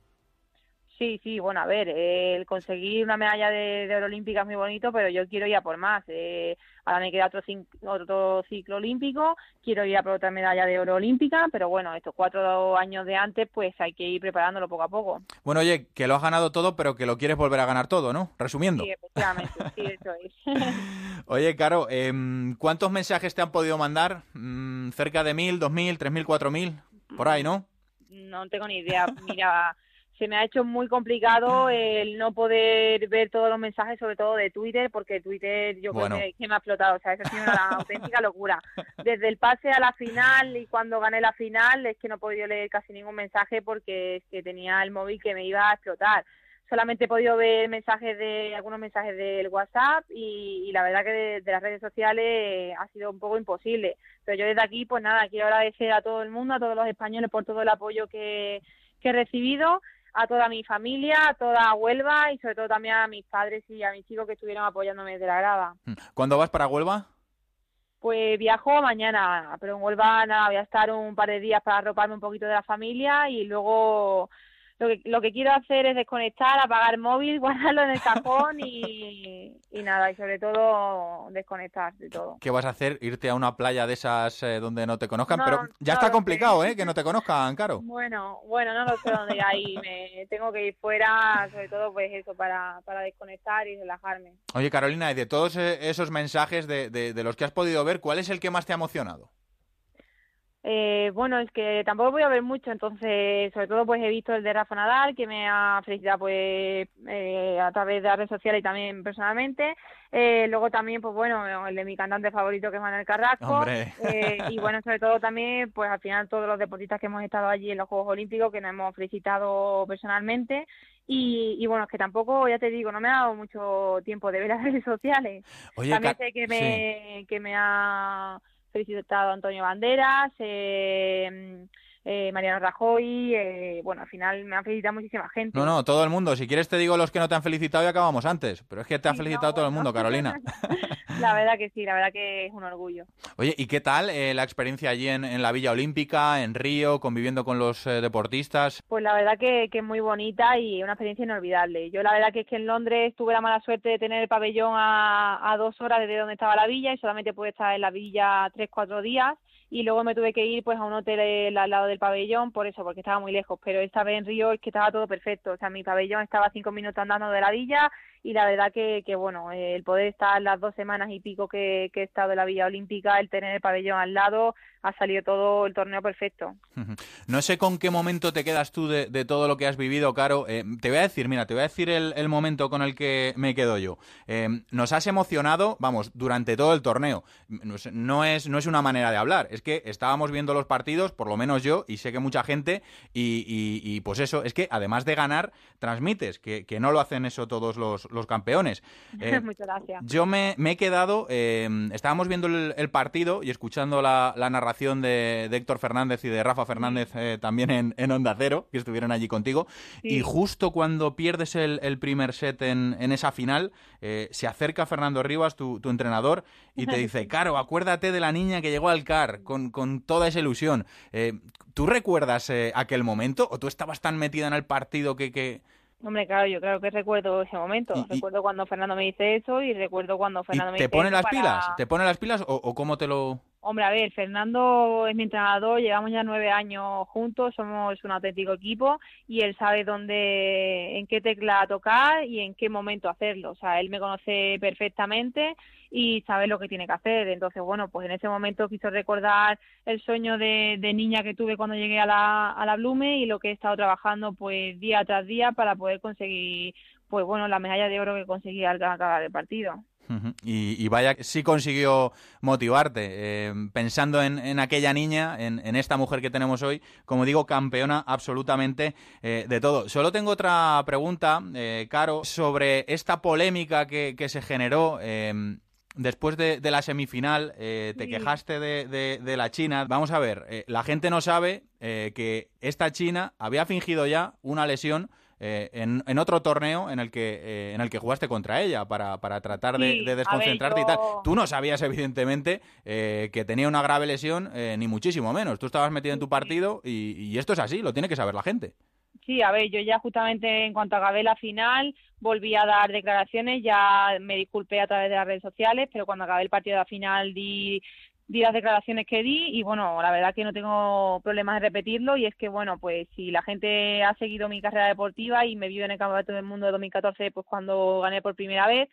Sí, sí, bueno, a ver, eh, el conseguir una medalla de, de oro olímpica es muy bonito, pero yo quiero ir a por más. Eh, ahora me queda otro, otro ciclo olímpico, quiero ir a por otra medalla de oro olímpica, pero bueno, estos cuatro años de antes, pues hay que ir preparándolo poco a poco. Bueno, oye, que lo has ganado todo, pero que lo quieres volver a ganar todo, ¿no? Resumiendo. Sí, efectivamente, sí, eso es. [LAUGHS] Oye, Caro, em, ¿cuántos mensajes te han podido mandar? Mm, ¿Cerca de mil, dos mil, tres mil, cuatro mil? Por ahí, ¿no? no tengo ni idea. Mira, se me ha hecho muy complicado el no poder ver todos los mensajes, sobre todo de Twitter, porque Twitter yo Bueno. creo que, me ha explotado. O sea, eso ha sido una [LAUGHS] auténtica locura. Desde el pase a la final y cuando gané la final, es que no he podido leer casi ningún mensaje porque es que tenía el móvil que me iba a explotar. Solamente he podido ver mensajes de algunos mensajes del WhatsApp y, y la verdad que de, de las redes sociales eh, ha sido un poco imposible. Pero yo desde aquí, pues nada, quiero agradecer a todo el mundo, a todos los españoles por todo el apoyo que, que he recibido, a toda mi familia, a toda Huelva y sobre todo también a mis padres y a mis chicos que estuvieron apoyándome desde la grada. ¿Cuándo vas para Huelva? Pues viajo mañana, pero en Huelva nada, voy a estar un par de días para arroparme un poquito de la familia y luego lo que, lo que quiero hacer es desconectar, apagar el móvil, [LAUGHS] guardarlo en el cajón y, y nada, y sobre todo desconectar de todo. ¿Qué vas a hacer? ¿Irte a una playa de esas eh, donde no te conozcan? No, Pero ya no está complicado, sé. ¿eh? Que no te conozcan, Caro. Bueno, bueno, no lo sé dónde ir ahí, [LAUGHS] me tengo que ir fuera, sobre todo pues eso, para, para desconectar y relajarme. Oye, Carolina, y de todos eh, esos mensajes de, de- de los que has podido ver, ¿cuál es el que más te ha emocionado? Eh, bueno, es que tampoco voy a ver mucho, entonces sobre todo pues he visto el de Rafa Nadal, que me ha felicitado pues eh, a través de las redes sociales y también personalmente. Eh, luego también, pues bueno, el de mi cantante favorito que es Manuel Carrasco. Eh, y bueno, [LAUGHS] sobre todo también, pues al final todos los deportistas que hemos estado allí en los Juegos Olímpicos, que nos hemos felicitado personalmente. Y, y bueno, es que tampoco, ya te digo, no me ha dado mucho tiempo de ver las [LAUGHS] redes sociales. Oye, también sé que me, que me ha felicitado Antonio Banderas, eh, eh, Mariano Rajoy, eh, bueno, al final me han felicitado muchísima gente. No, no, todo el mundo. Si quieres te digo los que no te han felicitado y acabamos antes. Pero es que te ha felicitado todo el mundo, Carolina. [LAUGHS] [LAUGHS] La verdad que sí, la verdad que es un orgullo. Oye, ¿y qué tal eh, la experiencia allí en, en la Villa Olímpica, en Río, conviviendo con los eh, deportistas? Pues la verdad que, que es muy bonita y una experiencia inolvidable. Yo la verdad que es que en Londres tuve la mala suerte de tener el pabellón a, a dos horas desde donde estaba la villa y solamente pude estar en la villa tres, cuatro días y luego me tuve que ir pues a un hotel eh, al lado del pabellón por eso, porque estaba muy lejos. Pero esta vez en Río es que estaba todo perfecto. O sea, mi pabellón estaba cinco minutos andando de la villa y la verdad que, que bueno, eh, el poder estar las dos semanas y pico que, que he estado en la Villa Olímpica, el tener el pabellón al lado, ha salido todo el torneo perfecto. No sé con qué momento te quedas tú de, todo lo que has vivido, Caro. Eh, te voy a decir, mira, te voy a decir el, el momento con el que me quedo yo. Eh, nos has emocionado, vamos, durante todo el torneo. No es, no es, no es una manera de hablar, es que estábamos viendo los partidos, por lo menos yo, y sé que mucha gente, y, y- y, pues eso, es que además de ganar, transmites, que, que no lo hacen eso todos los, los campeones. [LAUGHS] Eh, Muchas gracias. yo me, me he quedado, eh, estábamos viendo el, el partido y escuchando la, la narración de, de Héctor Fernández y de Rafa Fernández eh, también en, en Onda Cero, que estuvieron allí contigo. Sí. Y justo cuando pierdes el, el primer set en, en esa final, eh, se acerca Fernando Rivas, tu, tu entrenador, y te [LAUGHS] dice, Caro, acuérdate de la niña que llegó al CAR con, con toda esa ilusión. ¿Tú recuerdas aquel momento o tú estabas tan metida en el partido que... que... Hombre, claro, yo creo que recuerdo ese momento. recuerdo cuando Fernando me dice eso y recuerdo cuando y Fernando me ¿Te dice pone eso las para- pilas? ¿Te pone las pilas o, o cómo te lo...? Hombre, a ver, Fernando es mi entrenador, llevamos ya nueve años juntos, somos un auténtico equipo y él sabe dónde, en qué tecla tocar y en qué momento hacerlo. O sea, él me conoce perfectamente y sabe lo que tiene que hacer. Entonces, bueno, pues en ese momento quiso recordar el sueño de, de niña que tuve cuando llegué a la, a la Blume y lo que he estado trabajando pues día tras día para poder conseguir, pues bueno, la medalla de oro que conseguí al acabar el partido. Y, y vaya, sí consiguió motivarte, eh, pensando en, en aquella niña, en, en esta mujer que tenemos hoy, como digo, campeona absolutamente eh, de todo. Solo tengo otra pregunta, eh, Caro, sobre esta polémica que, que se generó. eh, después de, de la semifinal eh, te quejaste de, de- de la China. Vamos a ver, eh, la gente no sabe eh, que esta China había fingido ya una lesión eh, en, en otro torneo en el que eh, en el que jugaste contra ella para, para tratar de, Sí, de ver, desconcentrarte y tal. Tú no sabías, evidentemente, eh, que tenía una grave lesión, ni muchísimo menos. Tú estabas metido en tu partido y, y esto es así, lo tiene que saber la gente. Sí, a ver, yo ya justamente en cuanto acabé la final volví a dar declaraciones, ya me disculpé a través de las redes sociales, pero cuando acabé el partido de la final di, di las declaraciones que di y bueno, la verdad que no tengo problemas de repetirlo y es que bueno, pues si la gente ha seguido mi carrera deportiva y me vio en el Campeonato del Mundo de 2014 pues cuando gané por primera vez,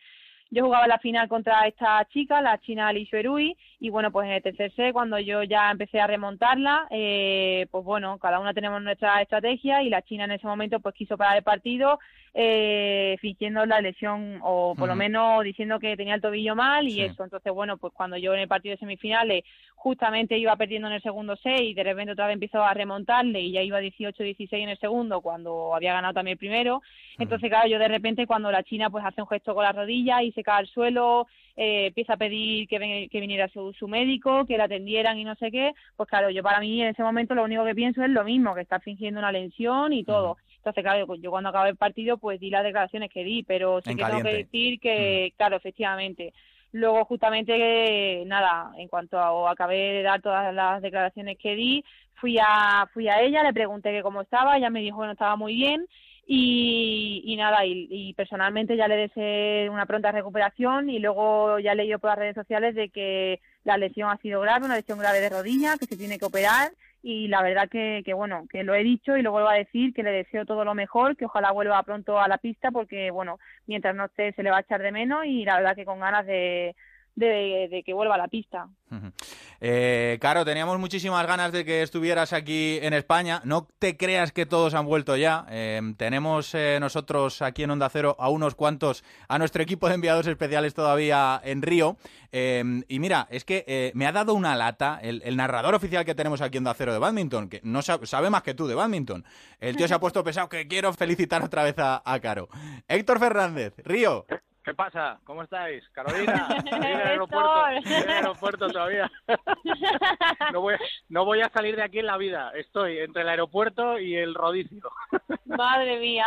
yo jugaba la final contra esta chica, la china Li Xuerui, y bueno, pues en el tercer set, cuando yo ya empecé a remontarla, eh, pues bueno, cada una tenemos nuestra estrategia y la china en ese momento pues quiso parar el partido eh, fingiendo la lesión o por lo menos diciendo que tenía el tobillo mal y Sí. eso. Entonces, bueno, pues cuando yo en el partido de semifinales justamente iba perdiendo en el segundo set y de repente otra vez empezó a remontarle y ya iba 18-16 en el segundo cuando había ganado también el primero. Entonces, claro, yo de repente cuando la China pues hace un gesto con la rodilla y se cae al suelo, eh, empieza a pedir que, ven- que viniera su, su médico, que la atendieran y no sé qué, pues claro, yo para mí en ese momento lo único que pienso es lo mismo, que está fingiendo una lesión y todo. Entonces, claro, yo- yo cuando acabé el partido pues di las declaraciones que di, pero sí En que tengo que decir que, claro, efectivamente, Luego, justamente, nada, en cuanto a, acabé de dar todas las declaraciones que di, fui a, fui a ella, le pregunté que cómo estaba, ella me dijo que no estaba muy bien y, y nada, y, y personalmente ya le deseé una pronta recuperación y luego ya leí yo por las redes sociales de que la lesión ha sido grave, una lesión grave de rodilla, que se tiene que operar y la verdad que, que bueno, que lo he dicho y lo vuelvo a decir, que le deseo todo lo mejor, que ojalá vuelva pronto a la pista porque bueno, mientras no esté se le va a echar de menos y la verdad que con ganas de, de, de que vuelva a la pista. Eh, Caro, teníamos muchísimas ganas de que estuvieras aquí en España. No te creas que todos han vuelto ya. Eh, tenemos eh, nosotros aquí en Onda Cero a unos cuantos, a nuestro equipo de enviados especiales todavía en Río. Eh, y mira, es que eh, me ha dado una lata el, el narrador oficial que tenemos aquí en Onda Cero de badminton, que no sabe, sabe más que tú de badminton. El tío se ha [LAUGHS] puesto pesado que quiero felicitar otra vez a, a Caro. Héctor Fernández, Río. ¿Qué pasa? ¿Cómo estáis? Carolina, [LAUGHS] estoy en el aeropuerto, estoy en el aeropuerto todavía. [LAUGHS] No voy, no voy a salir de aquí en la vida. Estoy entre el aeropuerto y el rodicio. Madre mía.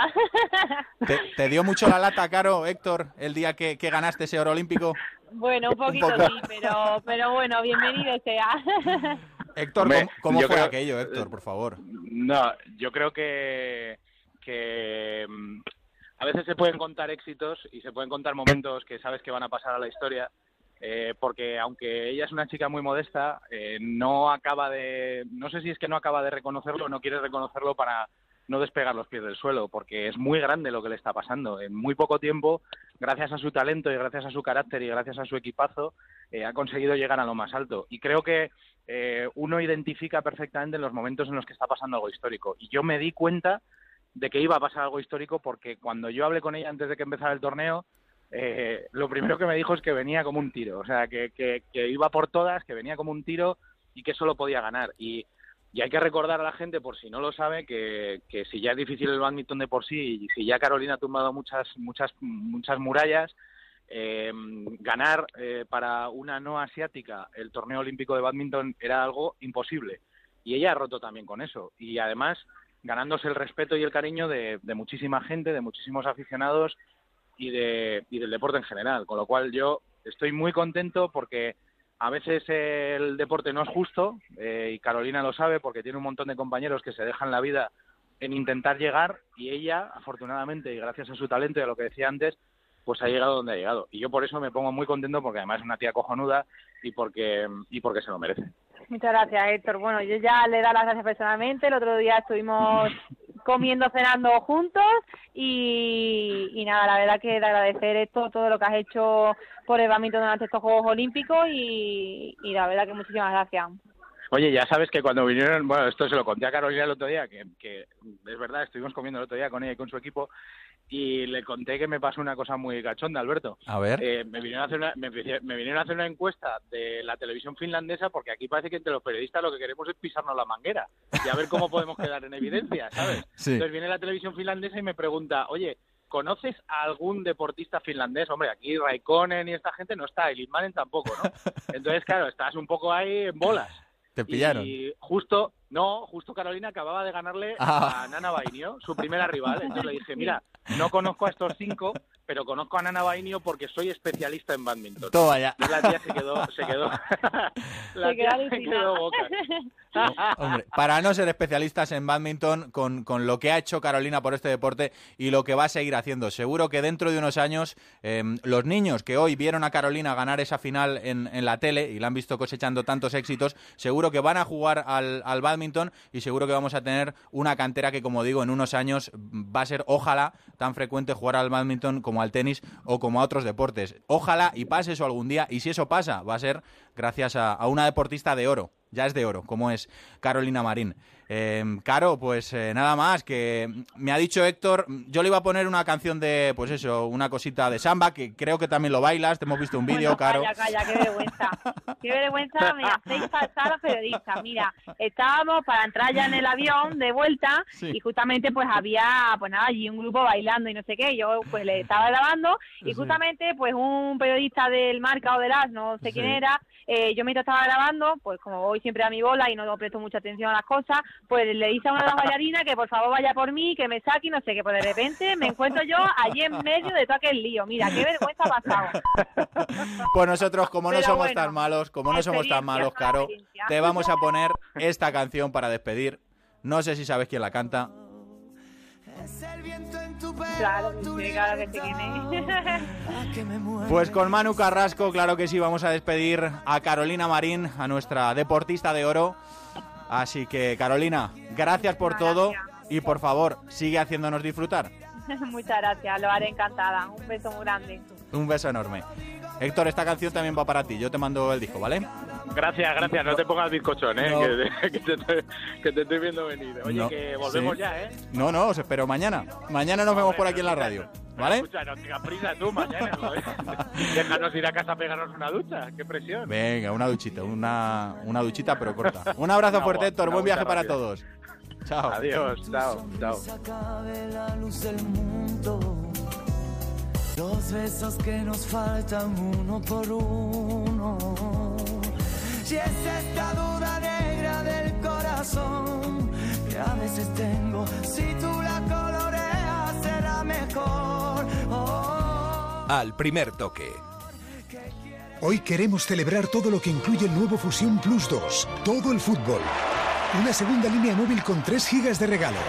¿Te, te dio mucho la lata, Caro, Héctor, el día que, que ganaste ese oro olímpico? Bueno, un poquito poco. sí, pero, pero bueno, bienvenido sea. Héctor, Hombre, ¿cómo, cómo fue creo- aquello, Héctor, por favor? No, yo creo que, que a veces se pueden contar éxitos y se pueden contar momentos que sabes que van a pasar a la historia, eh, porque aunque ella es una chica muy modesta, eh, no acaba de, no sé si es que no acaba de reconocerlo o no quiere reconocerlo para no despegar los pies del suelo, porque es muy grande lo que le está pasando. En muy poco tiempo, gracias a su talento y gracias a su carácter y gracias a su equipazo, eh, ha conseguido llegar a lo más alto. Y creo que eh, uno identifica perfectamente los momentos en los que está pasando algo histórico. Y yo me di cuenta de que iba a pasar algo histórico porque cuando yo hablé con ella antes de que empezara el torneo, eh, lo primero que me dijo es que venía como un tiro, o sea, que, que, iba por todas, que venía como un tiro y que solo podía ganar. Y, y hay que recordar a la gente, por si no lo sabe, que, que si ya es difícil el badminton de por sí y si ya Carolina ha tumbado muchas, muchas, muchas murallas, eh, ganar eh, para una no asiática el torneo olímpico de badminton era algo imposible. Y ella ha roto también con eso. Y además ganándose el respeto y el cariño de, muchísima gente, de muchísimos aficionados y, de, y del deporte en general. Con lo cual yo estoy muy contento porque a veces el deporte no es justo eh, y Carolina lo sabe porque tiene un montón de compañeros que se dejan la vida en intentar llegar y ella, afortunadamente y gracias a su talento y a lo que decía antes, pues ha llegado donde ha llegado. Y yo por eso me pongo muy contento porque además es una tía cojonuda y porque, y porque se lo merece. Muchas gracias, Héctor. Bueno, yo ya le da las gracias personalmente. El otro día estuvimos [LAUGHS] comiendo, cenando juntos y, y nada, la verdad que de agradecer esto, todo lo que has hecho por el badminton durante estos Juegos Olímpicos y, y la verdad que muchísimas gracias. Oye, ya sabes que cuando vinieron, bueno, esto se lo conté a Carolina el otro día, que, que es verdad, estuvimos comiendo el otro día con ella y con su equipo, y le conté que me pasó una cosa muy cachonda, Alberto. A ver. Eh, me, vinieron a hacer una, me, vinieron a hacer una encuesta de la televisión finlandesa, porque aquí parece que entre los periodistas lo que queremos es pisarnos la manguera y a ver cómo podemos quedar en evidencia, ¿sabes? [LAUGHS] Sí. Entonces viene la televisión finlandesa y me pregunta, oye, ¿conoces a algún deportista finlandés? Hombre, aquí Raikkonen y esta gente no está, y Lindmanen tampoco, ¿no? [LAUGHS] Entonces, claro, estás un poco ahí en bolas. Te pillaron. Y justo, no, justo Carolina acababa de ganarle Ah. a Nana Bainio, su primera rival. Entonces le dije, mira, no conozco a estos cinco, pero conozco a Nana Bainio porque soy especialista en badminton. Ya. Y la tía se quedó, se quedó, la Se tía quedó se quedó boca. Hombre, para no ser especialistas en badminton, con, con lo que ha hecho Carolina por este deporte y lo que va a seguir haciendo. Seguro que dentro de unos años, eh, los niños que hoy vieron a Carolina ganar esa final en, en la tele y la han visto cosechando tantos éxitos, seguro que van a jugar al, al badminton y seguro que vamos a tener una cantera que, como digo, en unos años va a ser, ojalá, tan frecuente jugar al badminton como al tenis o como a otros deportes. Ojalá y pase eso algún día y si eso pasa, va a ser gracias a, a una deportista de oro ya es de oro, como es Carolina Marín. Eh, Caro, pues eh, nada más, que me ha dicho Héctor, yo le iba a poner una canción de, pues eso, una cosita de samba, que creo que también lo bailas, te hemos visto un vídeo, Bueno, Caro. Calla, calla, qué vergüenza. Qué vergüenza me hacéis pasar a periodistas. Mira, estábamos para entrar ya en el avión de vuelta Sí. y justamente pues había, pues nada, allí un grupo bailando y no sé qué. Yo pues le estaba grabando y justamente pues un periodista del Marca o del As, no sé quién era, eh, yo mientras estaba grabando, pues como voy siempre a mi bola y no presto mucha atención a las cosas, pues le dice a una de las bailarinas que por favor vaya por mí, que me saque y no sé qué. Pues de repente me encuentro yo allí en medio de todo aquel lío. Mira, qué vergüenza ha pasado. [LAUGHS] Pues nosotros, como no Pero somos bueno, tan malos, como no somos tan malos, Caro, te vamos a poner esta canción para despedir. No sé si sabes quién la canta. Que sí, claro que sí, [LAUGHS] quién es. Pues con Manu Carrasco, claro que sí, vamos a despedir a Carolina Marín, a nuestra deportista de oro. Así que, Carolina, gracias por todo y por favor, sigue haciéndonos disfrutar. [LAUGHS] Muchas gracias, lo haré encantada. Un beso muy grande. Un beso enorme. Héctor, esta canción también va para ti. Yo te mando el disco, ¿vale? Gracias, gracias. No te pongas bizcochón, ¿eh? No. Que, [LAUGHS] que te, estoy- que te estoy viendo venir. Oye, No, que volvemos sí. ya, ¿eh? No, no, os espero mañana. Mañana nos vemos por aquí en la radio, ¿vale? Escucha, no tengas prisa tú mañana. [LAUGHS] Déjanos ir a casa a pegarnos una ducha. Qué presión. Venga, una duchita, una, una duchita pero corta. Un abrazo [LAUGHS] Una fuerte, Héctor. Buen viaje para rápida. todos. Chao. Adiós, chao, chao. acabe la luz del mundo. Los besos que nos faltan uno por uno. Si es esta duda negra del corazón que a veces tengo, si tú la coloreas será mejor. Oh. Al primer toque. Hoy queremos celebrar todo lo que incluye el nuevo Fusión Plus 2, todo el fútbol. Una segunda línea móvil con 3 gigas de regalo.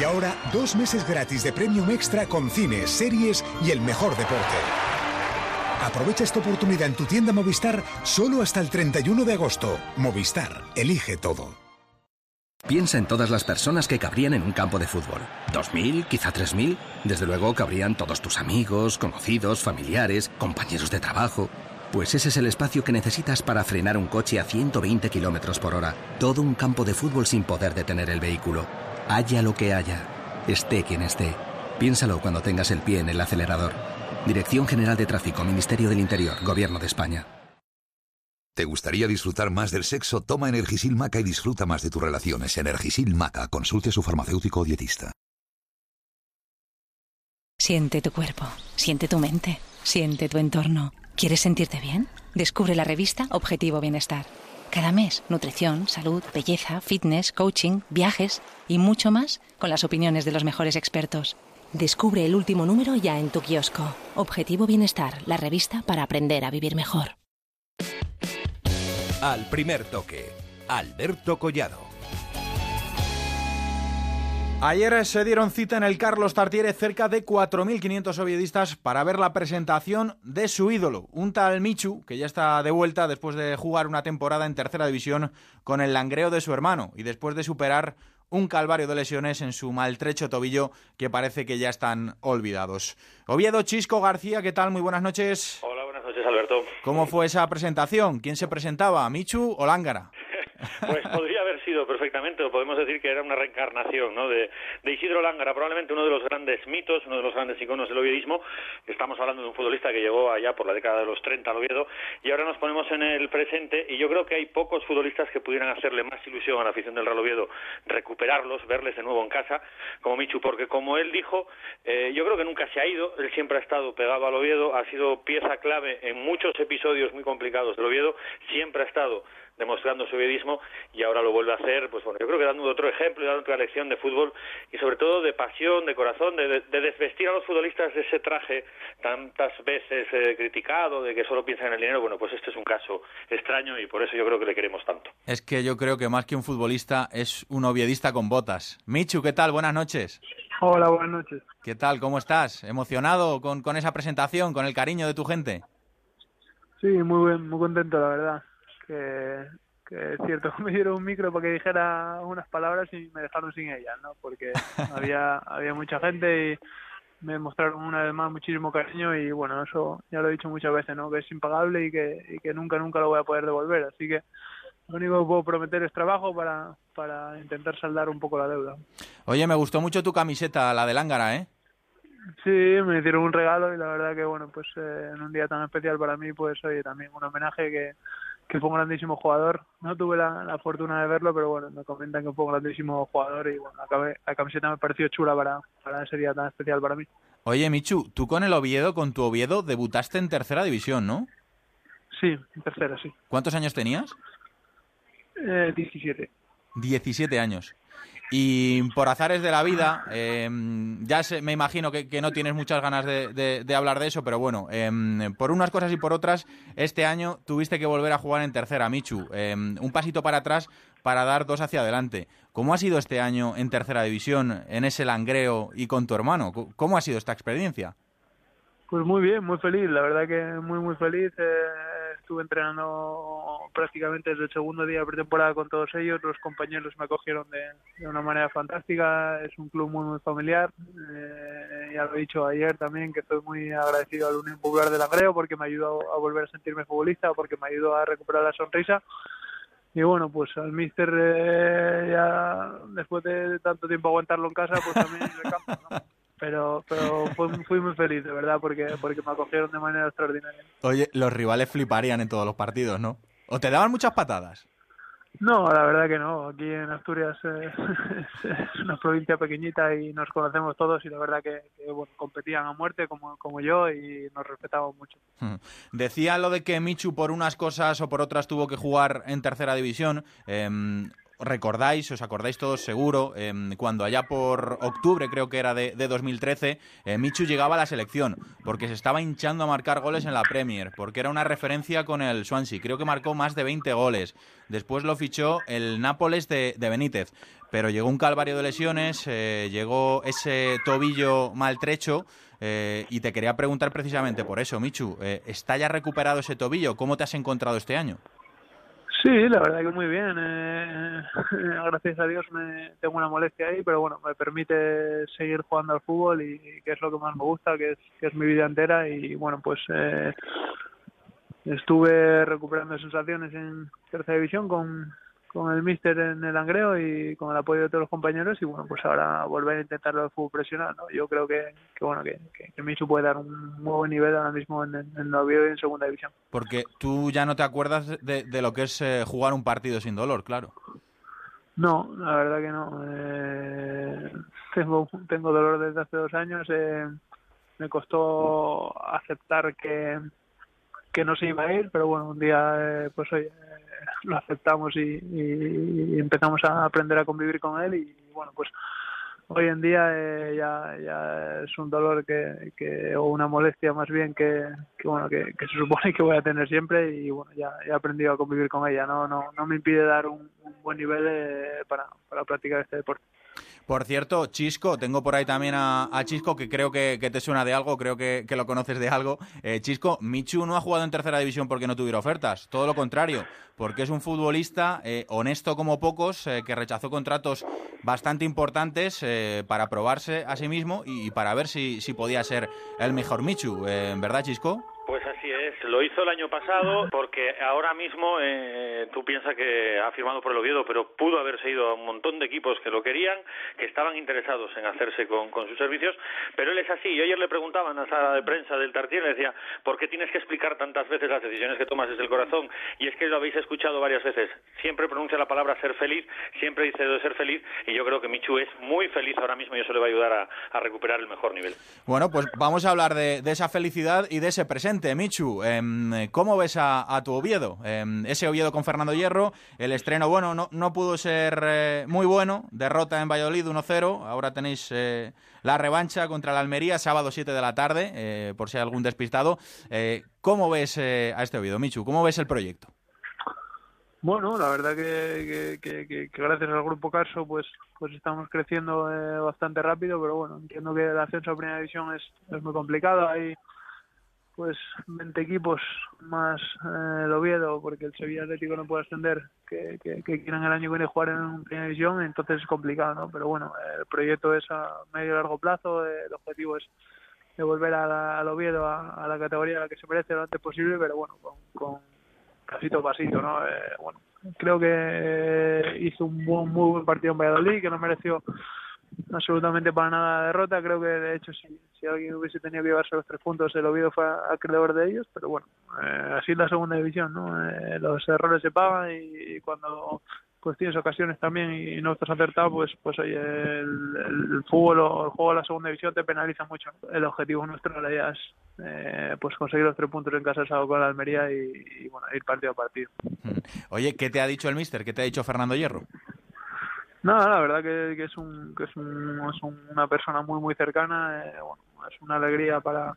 Y ahora dos meses gratis de Premium Extra con cines, series y el mejor deporte. Aprovecha esta oportunidad en tu tienda Movistar solo hasta el 31 de agosto. Movistar, elige todo. Piensa en todas las personas que cabrían en un campo de fútbol. ¿Dos mil? ¿Quizá tres mil? Desde luego cabrían todos tus amigos, conocidos, familiares, compañeros de trabajo. Pues ese es el espacio que necesitas para frenar un coche a 120 kilómetros por hora. Todo un campo de fútbol sin poder detener el vehículo. Haya lo que haya. Esté quien esté. Piénsalo cuando tengas el pie en el acelerador. Dirección General de Tráfico, Ministerio del Interior, Gobierno de España. ¿Te gustaría disfrutar más del sexo? Toma Energisil Maca y disfruta más de tus relaciones. Energisil Maca. Consulte a su farmacéutico o dietista. Siente tu cuerpo, siente tu mente, siente tu entorno. ¿Quieres sentirte bien? Descubre la revista Objetivo Bienestar. Cada mes, nutrición, salud, belleza, fitness, coaching, viajes y mucho más con las opiniones de los mejores expertos. Descubre el último número ya en tu kiosco. Objetivo Bienestar, la revista para aprender a vivir mejor. Al primer toque. Alberto Collado. Ayer se dieron cita en el Carlos Tartiere cerca de 4.500 oviedistas para ver la presentación de su ídolo, un tal Michu, que ya está de vuelta después de jugar una temporada en tercera división con el langreo de su hermano y después de superar un calvario de lesiones en su maltrecho tobillo que parece que ya están olvidados. Oviedo Chisco García, ¿qué tal? Muy buenas noches. Hola, buenas noches, Alberto. ¿Cómo fue esa presentación? ¿Quién se presentaba, Michu o Lángara? Pues podría haber sido perfectamente, o podemos decir que era una reencarnación ¿no? de, de Isidro Lángara, probablemente uno de los grandes mitos, uno de los grandes iconos del oviedismo. Estamos hablando de un futbolista que llegó allá por la década de los 30 al Oviedo y ahora nos ponemos en el presente y yo creo que hay pocos futbolistas que pudieran hacerle más ilusión a la afición del Real Oviedo recuperarlos, verles de nuevo en casa, como Michu, porque como él dijo, eh, yo creo que nunca se ha ido, él siempre ha estado pegado al Oviedo, ha sido pieza clave en muchos episodios muy complicados del Oviedo, siempre ha estado demostrando su oviedismo y ahora lo vuelve a hacer, pues bueno, yo creo que dando otro ejemplo y dando otra lección de fútbol y sobre todo de pasión, de corazón, de, de desvestir a los futbolistas de ese traje tantas veces eh, criticado, de que solo piensan en el dinero, bueno, pues este es un caso extraño y por eso yo creo que le queremos tanto. Es que yo creo que más que un futbolista es un oviedista con botas. Michu, ¿qué tal? Buenas noches. Hola, buenas noches. ¿Qué tal? ¿Cómo estás? ¿Emocionado con, con esa presentación, con el cariño de tu gente? Sí, muy bien, muy contento, la verdad que, que es cierto, [LAUGHS] me dieron un micro para que dijera unas palabras y me dejaron sin ellas, ¿no? Porque [LAUGHS] había, había mucha gente y me mostraron una vez más muchísimo cariño y bueno, eso ya lo he dicho muchas veces, ¿no? Que es impagable y que, y que nunca, nunca lo voy a poder devolver. Así que lo único que puedo prometer es trabajo para, para intentar saldar un poco la deuda. Oye, me gustó mucho tu camiseta, la de Lángara, ¿eh? Sí, me hicieron un regalo y la verdad que bueno, pues eh, en un día tan especial para mí, pues oye, también un homenaje que, que fue un grandísimo jugador. No tuve la, fortuna de verlo, pero bueno, me comentan que fue un grandísimo jugador y bueno, la, la camiseta me pareció chula para, para ese día tan especial para mí. Oye, Michu, tú con el Oviedo, con tu Oviedo, debutaste en tercera división, ¿no? Sí, en tercera, sí. ¿Cuántos años tenías? Eh, 17. 17 años. Y por azares de la vida, em, ya me imagino que, no tienes muchas ganas de, hablar de eso, pero bueno, em, por unas cosas y por otras, este año tuviste que volver a jugar en tercera, Michu. Em, un pasito para atrás para dar dos hacia adelante. ¿Cómo ha sido este año en tercera división, en ese langreo y con tu hermano? ¿Cómo ha sido esta experiencia? Pues muy bien, muy feliz, la verdad que muy, muy feliz. Estuve entrenando prácticamente desde el segundo día de pretemporada con todos ellos. Los compañeros me acogieron de, una manera fantástica. Es un club muy, muy familiar. Eh, ya lo he dicho ayer también, que estoy muy agradecido al Unión Popular de Langreo porque me ayudó a volver a sentirme futbolista, porque me ayudó a recuperar la sonrisa. Y bueno, pues al míster eh, ya después de tanto tiempo aguantarlo en casa, pues también en el campo, ¿no? [LAUGHS] pero pero [LAUGHS] fui, muy feliz, de verdad, porque, porque me acogieron de manera extraordinaria. Oye, los rivales fliparían en todos los partidos, ¿no? ¿O te daban muchas patadas? No, la verdad que no. Aquí en Asturias eh, [LAUGHS] es una provincia pequeñita y nos conocemos todos y la verdad que, bueno, competían a muerte como, como yo y nos respetamos mucho. Hmm. Decía lo de que Michu por unas cosas o por otras tuvo que jugar en tercera división. Eh, recordáis, os acordáis todos seguro, em, cuando allá por octubre, creo que era de, 2013, eh, Michu llegaba a la selección, porque se estaba hinchando a marcar goles en la Premier, porque era una referencia con el Swansea, creo que marcó más de 20 goles. Después lo fichó el Nápoles de, Benítez, pero llegó un calvario de lesiones, eh, llegó ese tobillo maltrecho. Eh, y te quería preguntar precisamente por eso, Michu, ¿está ya recuperado ese tobillo? ¿Cómo te has encontrado este año? Sí, la verdad que muy bien. Eh, [LAUGHS] gracias a Dios me tengo una molestia ahí, pero bueno, me permite seguir jugando al fútbol y, que es lo que más me gusta, que es, que es mi vida entera y bueno, pues eh, estuve recuperando sensaciones en tercera división con, con el míster en el Angreo y con el apoyo de todos los compañeros y bueno pues ahora volver a intentarlo de fútbol profesional ¿no? yo creo que, que bueno que, que, Michu puede dar un muy buen nivel ahora mismo en, en, en y en segunda división. Porque tú ya no te acuerdas de, de lo que es eh, jugar un partido sin dolor claro. No la verdad que no. Eh, tengo tengo dolor desde hace dos años eh, me costó aceptar que que no se iba a ir pero bueno un día pues oye lo aceptamos y, empezamos a aprender a convivir con él y bueno pues hoy en día eh, ya, ya es un dolor que, que o una molestia más bien que, bueno que, se supone que voy a tener siempre y bueno ya, he aprendido a convivir con ella. No no no me impide dar un, buen nivel eh, para, para practicar este deporte por cierto, Chisco, tengo por ahí también a, Chisco, que creo que, te suena de algo, creo que, lo conoces de algo. Eh, Chisco, Michu no ha jugado en tercera división porque no tuviera ofertas, todo lo contrario, porque es un futbolista eh, honesto como pocos, eh, que rechazó contratos bastante importantes para probarse a sí mismo y, para ver si, si podía ser el mejor Michu, ¿verdad, Chisco? El año pasado porque ahora mismo eh, tú piensas que ha firmado por el Oviedo, pero pudo haberse ido a un montón de equipos que lo querían, que estaban interesados en hacerse con, sus servicios, pero él es así. Yo ayer le preguntaba en la sala de prensa del Tartier, le decía, ¿por qué tienes que explicar tantas veces las decisiones que tomas desde el corazón? Y es que lo habéis escuchado varias veces. Siempre pronuncia la palabra ser feliz, siempre dice de ser feliz, y yo creo que Michu es muy feliz ahora mismo y eso le va a ayudar a, recuperar el mejor nivel. Bueno, pues vamos a hablar de, de esa felicidad y de ese presente, Michu. Em, ¿Cómo ves a, tu Oviedo? Em, ese Oviedo con Fernando Hierro, el estreno, bueno, no, no pudo ser eh, muy bueno, derrota en Valladolid 1-0, ahora tenéis eh, la revancha contra la Almería, sábado 7 de la tarde, eh, por si hay algún despistado. Eh, ¿Cómo ves eh, a este Oviedo, Michu? ¿Cómo ves el proyecto? Bueno, la verdad que gracias al grupo Carso pues pues estamos creciendo eh, bastante rápido, pero bueno, entiendo que el ascenso a primera división es, es muy complicado. Hay pues 20 equipos más eh, el Oviedo, porque el Sevilla Atlético no puede ascender, que, que, que quieran el año que viene jugar en primera división, entonces es complicado, ¿no? Pero bueno, el proyecto es a medio y largo plazo, eh, el objetivo es de volver al Oviedo a, a la categoría a la que se merece lo antes posible, pero bueno, con, con pasito a pasito, ¿no? Eh, bueno, creo que eh, hizo un buen, muy buen partido en Valladolid, que no mereció absolutamente para nada la derrota. Creo que, de hecho, si, si alguien hubiese tenido que llevarse los tres puntos, el Oviedo fue acreedor de ellos, pero bueno, eh, así es la segunda división, ¿no? Eh, los errores se pagan y, cuando pues tienes ocasiones también y no estás acertado, pues pues oye, el, el fútbol o el juego de la segunda división te penaliza mucho. El objetivo nuestro idea es eh, pues conseguir los tres puntos en casa el sábado con la Almería y, y, bueno, ir partido a partido. Oye, ¿qué te ha dicho el míster? ¿Qué te ha dicho Fernando Hierro? No, la verdad que, es un que es, un, es un- una persona muy muy cercana, eh, bueno, es una alegría para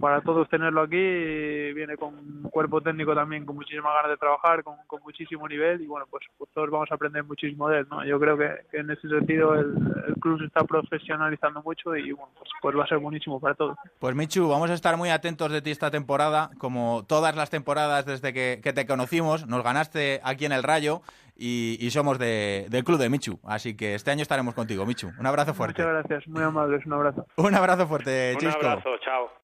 para todos tenerlo aquí, viene con un cuerpo técnico también con muchísimas ganas de trabajar, con, con muchísimo nivel y bueno, pues, pues todos vamos a aprender muchísimo de él, ¿no? Yo creo que, que en ese sentido el, el club se está profesionalizando mucho y bueno, pues, pues va a ser buenísimo para todos. Pues Michu, vamos a estar muy atentos de ti esta temporada, como todas las temporadas desde que, que te conocimos, nos ganaste aquí en el Rayo y, y somos de- del club de Michu, así que este año estaremos contigo, Michu. Un abrazo fuerte. Muchas gracias, muy amables, un abrazo. Un abrazo fuerte, Un Chisco. abrazo, chao.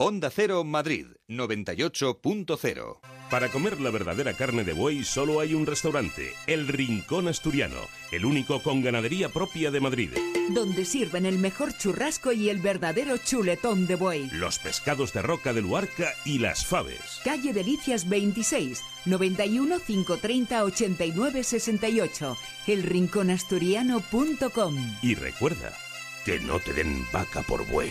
Onda Cero Madrid 98.0. Para comer la verdadera carne de buey solo hay un restaurante, El Rincón Asturiano, el único con ganadería propia de Madrid. donde sirven el mejor churrasco y el verdadero chuletón de buey. Los pescados de roca de Luarca y las faves. Calle Delicias 26, 91 530 89 68, elrinconasturiano.com. Y recuerda, que no te den vaca por buey.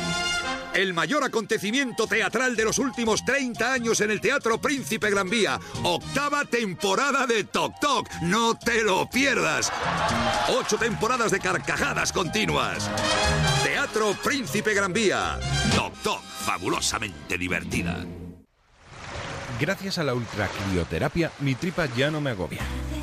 El mayor acontecimiento teatral de los últimos 30 años en el Teatro Príncipe Gran Vía. Octava temporada de Toc Toc. No te lo pierdas. Ocho temporadas de carcajadas continuas. Teatro Príncipe Gran Vía. Toc Toc. Fabulosamente divertida. Gracias a la ultracrioterapia, mi tripa ya no me agobia.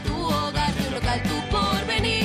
tu hogar, tu local, tu porvenir.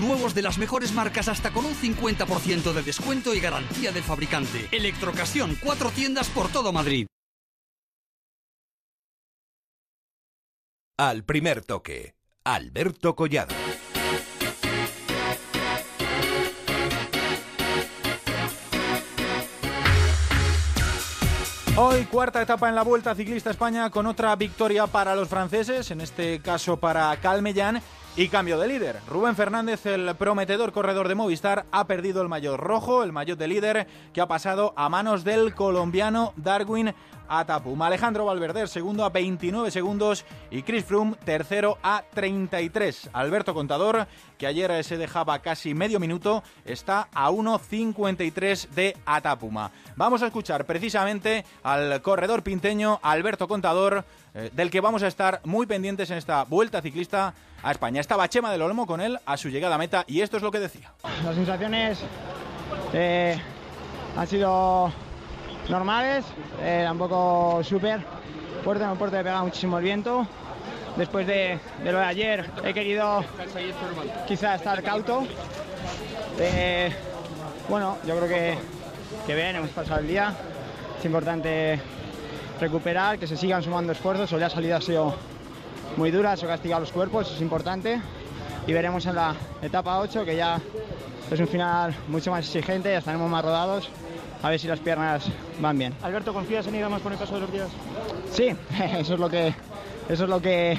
nuevos de las mejores marcas hasta con un 50% de descuento y garantía del fabricante. Electrocasión, cuatro tiendas por todo Madrid. Al primer toque, Alberto Collado. Hoy cuarta etapa en la Vuelta Ciclista España con otra victoria para los franceses, en este caso para Calmellán y cambio de líder. Rubén Fernández, el prometedor corredor de Movistar, ha perdido el maillot rojo, el maillot de líder, que ha pasado a manos del colombiano Darwin Atapuma. Alejandro Valverde, segundo a 29 segundos y Chris Froome, tercero a 33. Alberto Contador, que ayer se dejaba casi medio minuto, está a 1.53 de Atapuma. Vamos a escuchar precisamente al corredor pinteño Alberto Contador, eh, del que vamos a estar muy pendientes en esta vuelta ciclista a España. Estaba Chema del Olmo con él a su llegada a meta y esto es lo que decía. Las sensaciones eh, han sido normales, eh, tampoco súper fuerte, puerto he pegado muchísimo el viento. Después de, de, lo de ayer he querido quizá estar cauto. Eh, bueno, yo creo que, que bien, hemos pasado el día. Es importante recuperar, que se sigan sumando esfuerzos. Hoy la salida ha sido muy dura, eso castiga los cuerpos, es importante. Y veremos en la etapa 8, que ya es un final mucho más exigente, ya estaremos más rodados, a ver si las piernas van bien. Alberto, ¿confías en ir a más con el paso de los días? Sí, [LAUGHS] eso es lo que, eso es lo que,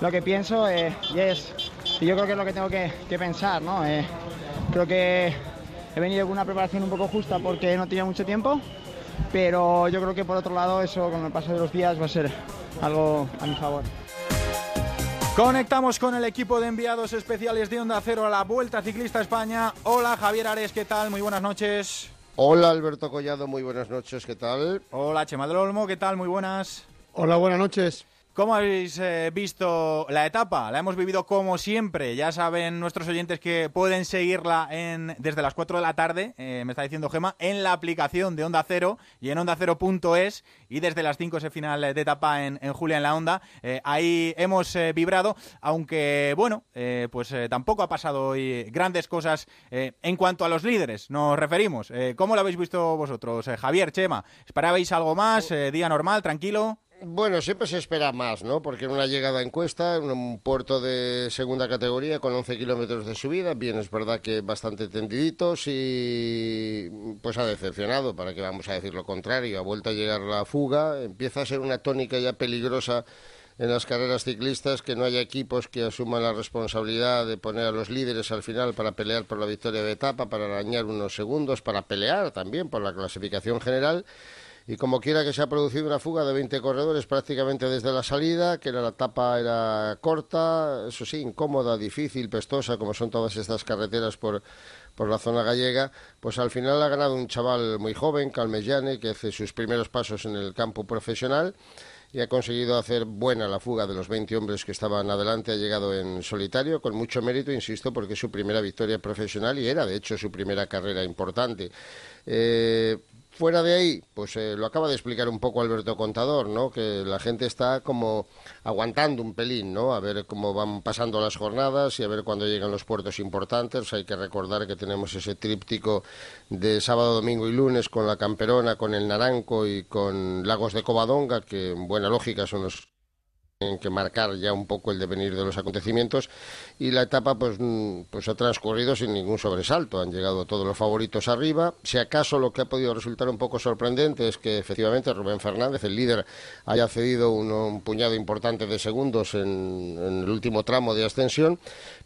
lo que pienso eh, y, es, y yo creo que es lo que tengo que, que pensar. ¿no? Eh, creo que he venido con una preparación un poco justa porque no tenía mucho tiempo, pero yo creo que por otro lado eso con el paso de los días va a ser algo a mi favor. Conectamos con el equipo de enviados especiales de Onda Cero a la Vuelta Ciclista España. Hola Javier Ares, ¿qué tal? Muy buenas noches. Hola Alberto Collado, muy buenas noches, ¿qué tal? Hola Chema del Olmo, ¿qué tal? Muy buenas. Hola, buenas noches. ¿Cómo habéis eh, visto la etapa? La hemos vivido como siempre. Ya saben nuestros oyentes que pueden seguirla en, desde las 4 de la tarde, eh, me está diciendo Gema, en la aplicación de Onda Cero y en ondacero.es y desde las 5 ese final de etapa en, en Julia en la Onda. Eh, ahí hemos vibrado, aunque bueno, pues tampoco ha pasado hoy grandes cosas en cuanto a los líderes, nos referimos. ¿Cómo lo habéis visto vosotros? Javier, Chema, ¿esperabais algo más? ¿Día normal, tranquilo? Bueno, siempre se espera más, ¿no? Porque en una llegada en cuesta, en un puerto de segunda categoría con 11 kilómetros de subida, bien, es verdad que bastante tendiditos y pues ha decepcionado, para que vamos a decir lo contrario, ha vuelto a llegar la fuga, empieza a ser una tónica ya peligrosa en las carreras ciclistas que no haya equipos que asuman la responsabilidad de poner a los líderes al final para pelear por la victoria de etapa, para arañar unos segundos, para pelear también por la clasificación general y como quiera que se ha producido una fuga de 20 corredores prácticamente desde la salida, que la etapa era corta, eso sí, incómoda, difícil, pestosa, como son todas estas carreteras por, por la zona gallega, pues al final ha ganado un chaval muy joven, Calmellane, que hace sus primeros pasos en el campo profesional y ha conseguido hacer buena la fuga de los 20 hombres que estaban adelante. Ha llegado en solitario, con mucho mérito, insisto, porque es su primera victoria profesional y era, de hecho, su primera carrera importante. Eh, fuera de ahí, pues eh, lo acaba de explicar un poco Alberto Contador, ¿no? Que la gente está como aguantando un pelín, ¿no? A ver cómo van pasando las jornadas y a ver cuándo llegan los puertos importantes. Hay que recordar que tenemos ese tríptico de sábado, domingo y lunes con la Camperona, con el Naranco y con Lagos de Covadonga, que en buena lógica son los que marcar ya un poco el devenir de los acontecimientos y la etapa pues, mm, pues ha transcurrido sin ningún sobresalto. Han llegado todos los favoritos arriba. Si acaso lo que ha podido resultar un poco sorprendente es que efectivamente Rubén Fernández, el líder, haya cedido un, puñado importante de segundos en, en, el último tramo de ascensión,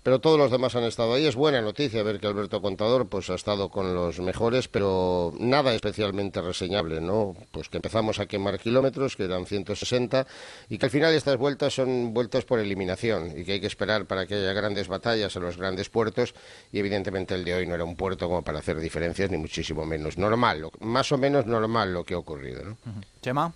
pero todos los demás han estado ahí. Es buena noticia ver que Alberto Contador pues ha estado con los mejores, pero nada especialmente reseñable, ¿no? Pues que empezamos a quemar kilómetros, que eran 160, y que al final esta es vueltas son vueltas por eliminación y que hay que esperar para que haya grandes batallas en los grandes puertos y evidentemente el de hoy no era un puerto como para hacer diferencias ni muchísimo menos. Normal, lo- más o menos normal lo que ha ocurrido. ¿no? Chema.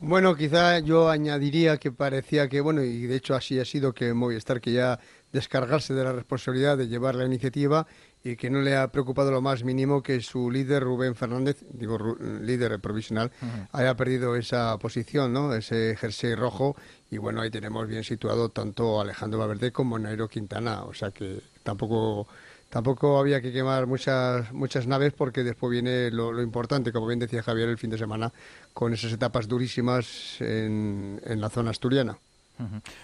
Bueno, quizá yo añadiría que parecía que, bueno, y de hecho así ha sido que Movistar que ya descargarse de la responsabilidad de llevar la iniciativa y que no le ha preocupado lo más mínimo que su líder Rubén Fernández, digo Ru- líder provisional, haya perdido esa posición, ¿no? Ese jersey rojo y bueno, ahí tenemos bien situado tanto Alejandro Valverde como Nairo Quintana, o sea que tampoco tampoco había que quemar muchas muchas naves porque después viene lo, lo importante, como bien decía Javier el fin de semana, con esas etapas durísimas en, en la zona asturiana.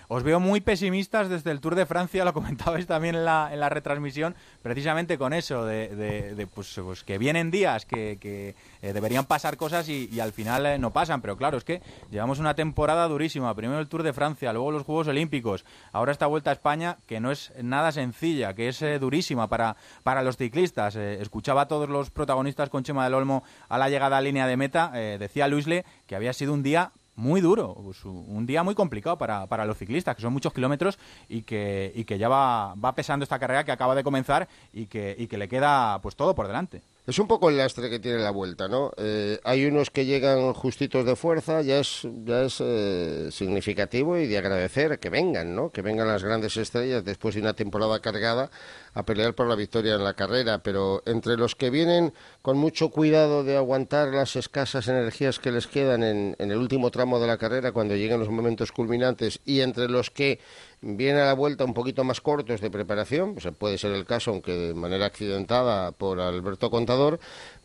Os veo muy pesimistas desde el Tour de Francia, lo comentabais también en la, en la retransmisión, precisamente con eso, de, de- pues, pues que vienen días que, eh, deberían pasar cosas y, al final eh, no pasan. Pero claro, es que llevamos una temporada durísima. Primero el Tour de Francia, luego los Juegos Olímpicos, ahora esta Vuelta a España, que no es nada sencilla, que es eh, durísima para, para los ciclistas. Escuchaba a todos los protagonistas con Chema del Olmo a la llegada a línea de meta. decía Luisle que había sido un día muy duro, pues, un día muy complicado para, para los ciclistas, que son muchos kilómetros y que, y que ya va, va pesando esta carrera que acaba de comenzar y que, y que le queda pues todo por delante. Es un poco el lastre que tiene la vuelta, ¿no? Eh, hay unos que llegan justitos de fuerza, ya es, ya es eh, significativo y de agradecer que vengan, ¿no? Que vengan las grandes estrellas después de una temporada cargada a pelear por la victoria en la carrera, pero entre los que vienen con mucho cuidado de aguantar las escasas energías que les quedan en, en el último tramo de la carrera cuando lleguen los momentos culminantes y entre los que viene a la vuelta un poquito más cortos de preparación, pues puede ser el caso, aunque de manera accidentada por Alberto Contador,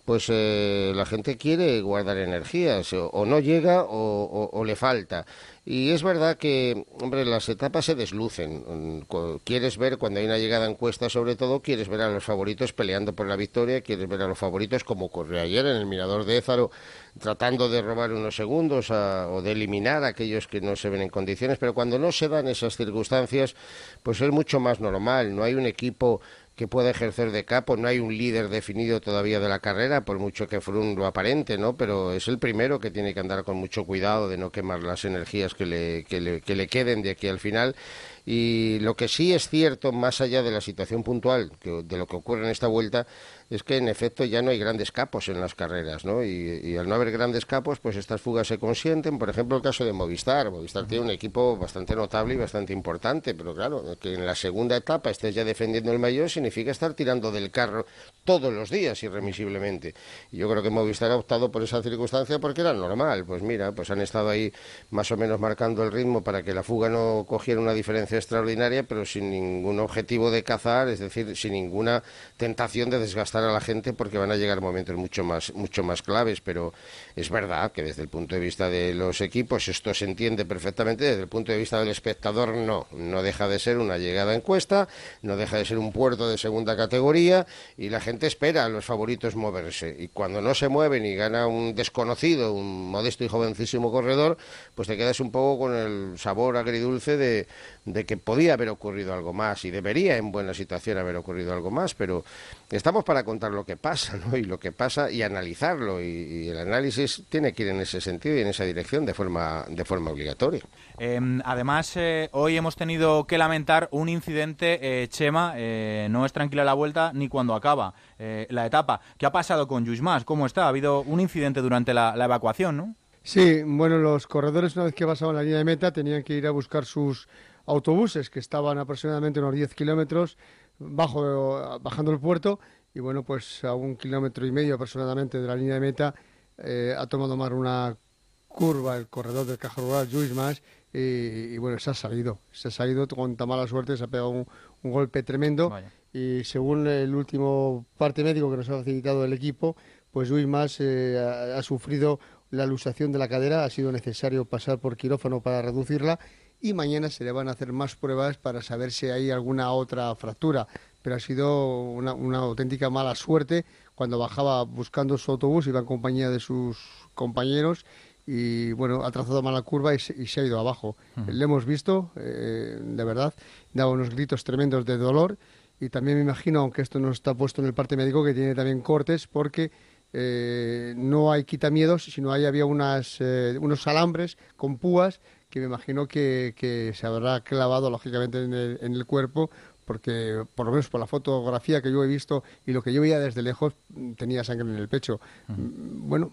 pues eh, la gente quiere guardar energías, o, no llega o, le falta. Y es verdad que, hombre, las etapas se deslucen. Mm, Quieres ver, cuando hay una llegada en cuesta, sobre todo, quieres ver a los favoritos peleando por la victoria, quieres ver a los favoritos, como ocurrió ayer en el Mirador de Ézaro, tratando de robar unos segundos o de eliminar a aquellos que no se ven en condiciones. Pero cuando no se dan esas circunstancias, pues es mucho más normal. No hay un equipo que pueda ejercer de capo. No hay un líder definido todavía de la carrera, por mucho que Froome lo aparente, ¿no? Pero es el primero que tiene que andar con mucho cuidado de no quemar las energías que le, que le, que le queden de aquí al final. Y lo que sí es cierto, más allá de la situación puntual, que- de lo que ocurre en esta vuelta, es que en efecto ya no hay grandes capos en las carreras, ¿no? Y, al no haber grandes capos, pues estas fugas se consienten. Por ejemplo, el caso de Movistar. Movistar tiene un equipo bastante notable y bastante importante, pero claro, que en la segunda etapa estés ya defendiendo el mayor significa estar tirando del carro todos los días, irremisiblemente. Y yo creo que Movistar ha optado por esa circunstancia porque era normal. Pues mira, pues han estado ahí más o menos marcando el ritmo para que la fuga no cogiera una diferencia extraordinaria, pero sin ningún objetivo de cazar, es decir, sin ninguna tentación de desgastar a la gente porque van a llegar momentos mucho más mucho más claves, pero es verdad que desde el punto de vista de los equipos esto se entiende perfectamente, desde el punto de vista del espectador no, no deja de ser una llegada en cuesta, no deja de ser un puerto de segunda categoría y la gente espera a los favoritos moverse y cuando no se mueven y gana un desconocido, un modesto y jovencísimo corredor, pues te quedas un poco con el sabor agridulce de, de que podía haber ocurrido algo más y debería en buena situación haber ocurrido algo más, pero estamos para contar lo que pasa, ¿no? Y lo que pasa y analizarlo y, y el análisis tiene que ir en ese sentido y en esa dirección de forma de forma obligatoria. Eh, además, eh, hoy hemos tenido que lamentar un incidente, eh, Chema, eh, no es tranquila la vuelta ni cuando acaba eh, la etapa. ¿Qué ha pasado con Lluís Mas? ¿Cómo está? Ha habido un incidente durante la, la evacuación, ¿no? Sí, bueno, los corredores una vez que pasaban la línea de meta tenían que ir a buscar sus autobuses que estaban aproximadamente unos 10 kilómetros bajo, bajando el puerto y bueno, pues a un kilómetro y medio aproximadamente de la línea de meta eh, ha tomado mar una curva el corredor del Caja Rural, Luis Mas, y, y bueno, se ha salido, se ha salido con tan mala suerte, se ha pegado un, un golpe tremendo. Y según el último parte médico que nos ha facilitado el equipo, pues Luis Mas eh, ha, ha sufrido la luxación de la cadera, ha sido necesario pasar por quirófano para reducirla. Y mañana se le van a hacer más pruebas para saber si hay alguna otra fractura. Pero ha sido una, una auténtica mala suerte cuando bajaba buscando su autobús, iba en compañía de sus compañeros y bueno, ha trazado mala curva y se, y se ha ido abajo. Le hemos visto, eh, de verdad, daba unos gritos tremendos de dolor y también me imagino, aunque esto no está puesto en el parte médico, que tiene también cortes porque eh, no hay quitamiedos, sino ahí había unas, eh, unos alambres con púas que me imagino que, que se habrá clavado lógicamente en el, en el cuerpo porque por lo menos por la fotografía que yo he visto y lo que yo veía desde lejos mm, tenía sangre en el pecho. Mm, Bueno,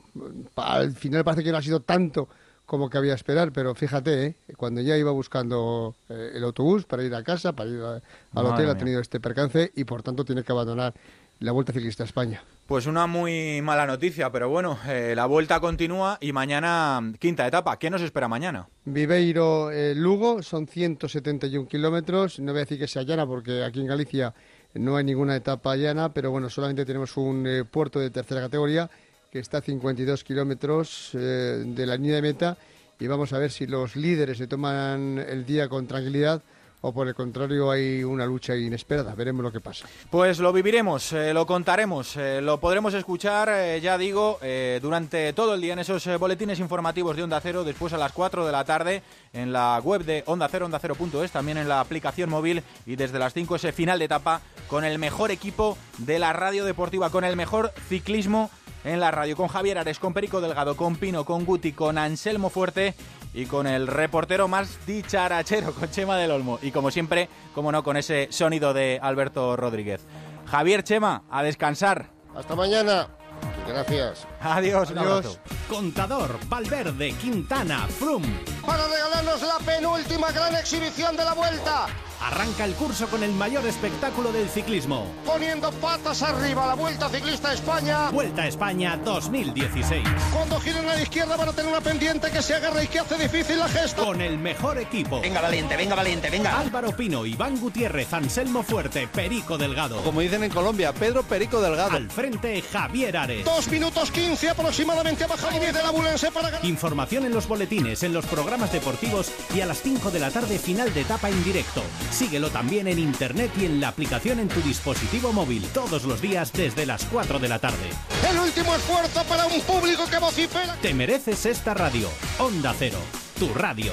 al final parece que no ha sido tanto como que había esperar, pero fíjate, ¿eh? cuando ya iba buscando eh, el autobús para ir a casa, para ir a- al Madre hotel, ha tenido este percance y por tanto tiene que abandonar la Vuelta Ciclista a España. Pues una muy mala noticia, pero bueno, eh, la vuelta continúa y mañana mm, quinta etapa. ¿Qué nos espera mañana? Viveiro, eh, Lugo, son 171 kilómetros. No voy a decir que sea llana porque aquí en Galicia no hay ninguna etapa llana, pero bueno, solamente tenemos un eh, puerto de tercera categoría que está a 52 kilómetros de la línea de meta y vamos a ver si los líderes se toman el día con tranquilidad o por el contrario hay una lucha inesperada. Veremos lo que pasa. Pues lo viviremos, eh, lo contaremos, eh, lo podremos escuchar, eh, ya digo, durante todo el día en esos boletines informativos de Onda Cero, después a las 4 de la tarde en la web de Onda Cero, Onda Cero.es, también en la aplicación móvil y desde las 5 ese final de etapa con el mejor equipo de la radio deportiva, con el mejor ciclismo en la radio, con Javier Ares, con Perico Delgado, con Pino, con Guti, con Anselmo Fuerte y con el reportero más dicharachero, con Chema del Olmo. Y como siempre, como no, con ese sonido de Alberto Rodríguez. Javier Chema, a descansar. Hasta mañana. Gracias. Adiós, abrazo. Contador, Valverde, Quintana, Frum. Para regalarnos la penúltima gran exhibición de la vuelta. Arranca el curso con el mayor espectáculo del ciclismo. Poniendo patas arriba la Vuelta Ciclista a España. Vuelta a España 2016. Cuando giren a la izquierda van a tener una pendiente que se agarra y que hace difícil la gesta. Con el mejor equipo. Venga, valiente, venga, valiente, venga. Álvaro Pino, Iván Gutiérrez, Anselmo Fuerte, Perico Delgado. Como dicen en Colombia, Pedro Perico Delgado. Al frente, Javier Ares. Dos minutos 15 aproximadamente ha bajado de la Bulense para ganar. Información en los boletines, en los programas deportivos y a las 5 de la tarde final de etapa en directo. Síguelo también en internet y en la aplicación en tu dispositivo móvil todos los días desde las 4 de la tarde. El último esfuerzo para un público que vocifera. Te mereces esta radio. Onda Cero, tu radio.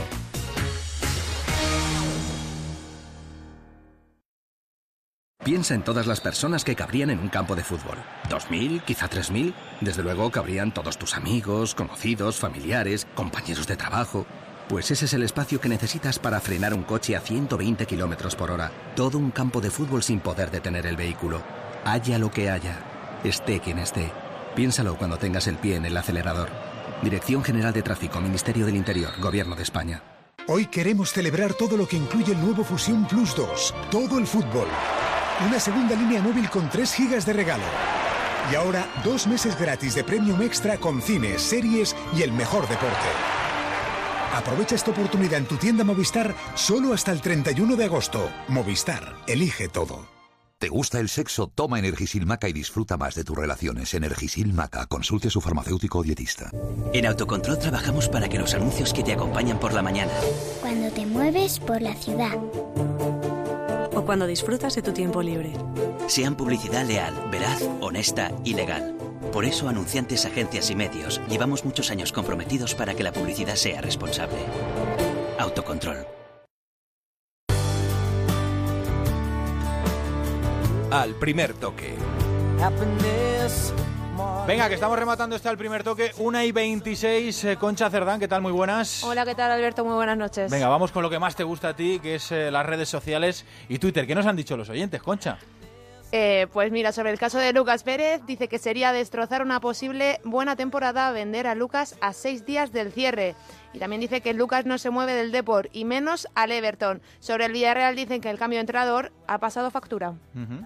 Piensa en todas las personas que cabrían en un campo de fútbol. ¿Dos mil? ¿Quizá tres mil? Desde luego cabrían todos tus amigos, conocidos, familiares, compañeros de trabajo. Pues ese es el espacio que necesitas para frenar un coche a 120 kilómetros por hora. Todo un campo de fútbol sin poder detener el vehículo. Haya lo que haya. Esté quien esté. Piénsalo cuando tengas el pie en el acelerador. Dirección General de Tráfico, Ministerio del Interior, Gobierno de España. Hoy queremos celebrar todo lo que incluye el nuevo Fusión Plus 2, todo el fútbol. Una segunda línea móvil con 3 gigas de regalo. Y ahora dos meses gratis de Premium Extra con cines, series y el mejor deporte. Aprovecha esta oportunidad en tu tienda Movistar solo hasta el 31 de agosto. Movistar, elige todo. ¿Te gusta el sexo? Toma Energisil Maca y disfruta más de tus relaciones. Energisil Maca. Consulte a su farmacéutico o dietista. En Autocontrol trabajamos para que los anuncios que te acompañan por la mañana, Cuando te mueves por la ciudad. O cuando disfrutas de tu tiempo libre. sean publicidad leal, veraz, honesta y legal. Por eso, anunciantes, agencias y medios, llevamos muchos años comprometidos para que la publicidad sea responsable. Autocontrol. Al primer toque. Venga, que estamos rematando este al primer toque. 1 y 26. eh, Concha Cerdán, ¿qué tal? Muy buenas. Hola, ¿qué tal Alberto? Muy buenas noches. Venga, vamos con lo que más te gusta a ti, que es eh, las redes sociales y Twitter. ¿Qué nos han dicho los oyentes, Concha? Eh, pues mira, sobre el caso de Lucas Pérez, dice que sería destrozar una posible buena temporada vender a Lucas a seis días del cierre. Y también dice que Lucas no se mueve del Deport y menos al Everton. Sobre el Villarreal dicen que el cambio de entrenador ha pasado factura.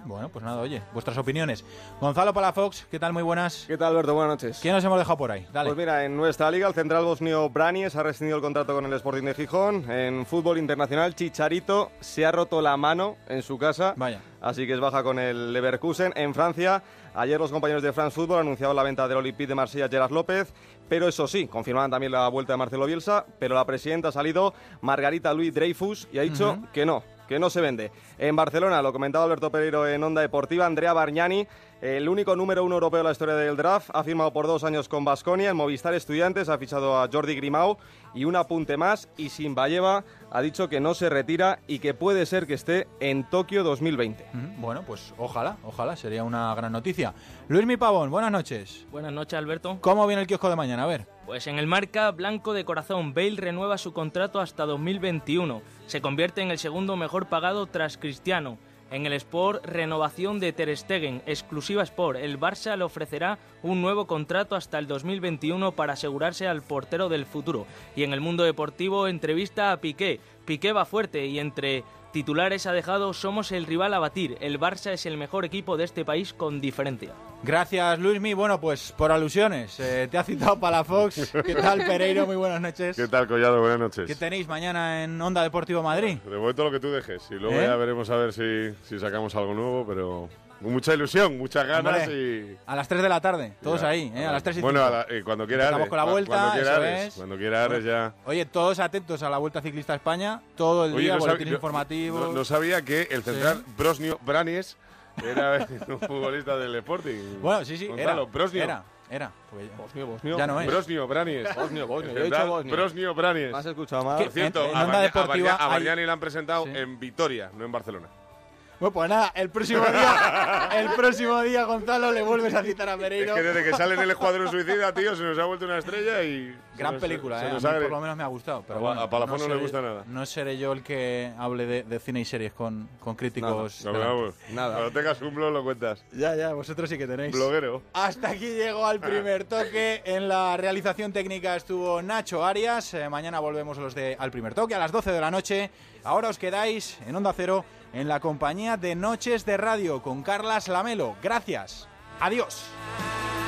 Bueno, pues nada, oye, vuestras opiniones. Gonzalo Palafox, ¿qué tal? Muy buenas. ¿Qué tal, Alberto? Buenas noches. ¿Quién nos hemos dejado por ahí? Dale. Pues mira, en nuestra liga, el central bosnio Branies ha rescindido el contrato con el Sporting de Gijón. En fútbol internacional, Chicharito se ha roto la mano en su casa. Vaya. Así que es baja con el Leverkusen. En Francia, ayer los compañeros de France Football anunciaban la venta del Olympique de Marsella, Gerard López. Pero eso sí, confirmaban también la vuelta de Marcelo Bielsa. Pero la presidenta ha salido, Margarita Luis Dreyfus, y ha dicho que no, que no se vende. En Barcelona, lo comentaba Alberto Pereiro en Onda Deportiva, Andrea Bargnani, el único número uno europeo de la historia del draft, ha firmado por dos años con Basconia. En Movistar Estudiantes ha fichado a Jordi Grimau y un apunte más. Y Simbayeva ha dicho que no se retira y que puede ser que esté en Tokio 2020. Ujú, Bueno, pues ojalá, ojalá, sería una gran noticia. Luis Mi Pavón, buenas noches. Buenas noches, Alberto. ¿Cómo viene el kiosco de mañana? A ver. Pues en el marca blanco de corazón, Bale renueva su contrato hasta 2021. Se convierte en el segundo mejor pagado tras Cristiano. En el Sport, renovación de Ter Stegen, exclusiva Sport. El Barça le ofrecerá un nuevo contrato hasta el 2021 para asegurarse al portero del futuro. Y en el mundo deportivo, entrevista a Piqué. Piqué va fuerte y entre titulares ha dejado somos el rival a batir. El Barça es el mejor equipo de este país con diferencia. Gracias, Luismi. Bueno, pues por alusiones, eh, te ha citado para la Fox. ¿Qué tal, Pereiro? Muy buenas noches. ¿Qué tal, Collado? Buenas noches. ¿Qué tenéis mañana en Onda Deportivo Madrid? De momento lo que tú dejes. Y luego ¿Eh? ya veremos a ver si, si sacamos algo nuevo, pero mucha ilusión, muchas ganas Hombre, y... A las 3 de la tarde, todos Ya, ahí, ¿eh? a las 3 y Bueno, a la- eh, cuando quiera Ares, con la vuelta, cuando quiera eso Ares, es. cuando quiera Ares ya... Oye, todos atentos a la Vuelta Ciclista a España, todo el Oye, día, no, sab- boletines no- no- sabía que el central Brosnio Branies era [LAUGHS] un futbolista del Sporting. Bueno, sí, sí, Gonzalo, era, Brosnio. era, era. Pues- Bosnio, Bosnio. Ya no es. Brosnio Branies. [LAUGHS] Bosnio, Bosnio. Yo he dicho Bosnio. Brosnio Branies. ¿Me has escuchado mal? Por cierto, En- en a, Deportiva a hay- le han presentado en Vitoria, no en Barcelona. Bueno, pues nada, el próximo día, el [LAUGHS] próximo día, Gonzalo, le vuelves a citar a Es Pereiro. que desde que sale en el Escuadrón Suicida, tío, se nos ha vuelto una estrella y... Gran nos- película, se eh. A nos mí por lo menos me ha gustado. Pero A- bueno, a Palafón no le seré- gusta nada. No seré yo el que hable de, de cine y series con, con críticos. No, delante. vamos, Cuando tengas un blog lo cuentas. Ya, ya, vosotros sí que tenéis. Bloguero. Hasta aquí llegó al primer [LAUGHS] toque. En la realización técnica estuvo Nacho Arias. Eh, mañana volvemos los de Al primer toque a las 12 de la noche. Ahora os quedáis en Onda Cero en la compañía de Noches de Radio con Carlas Lamelo. Gracias. Adiós.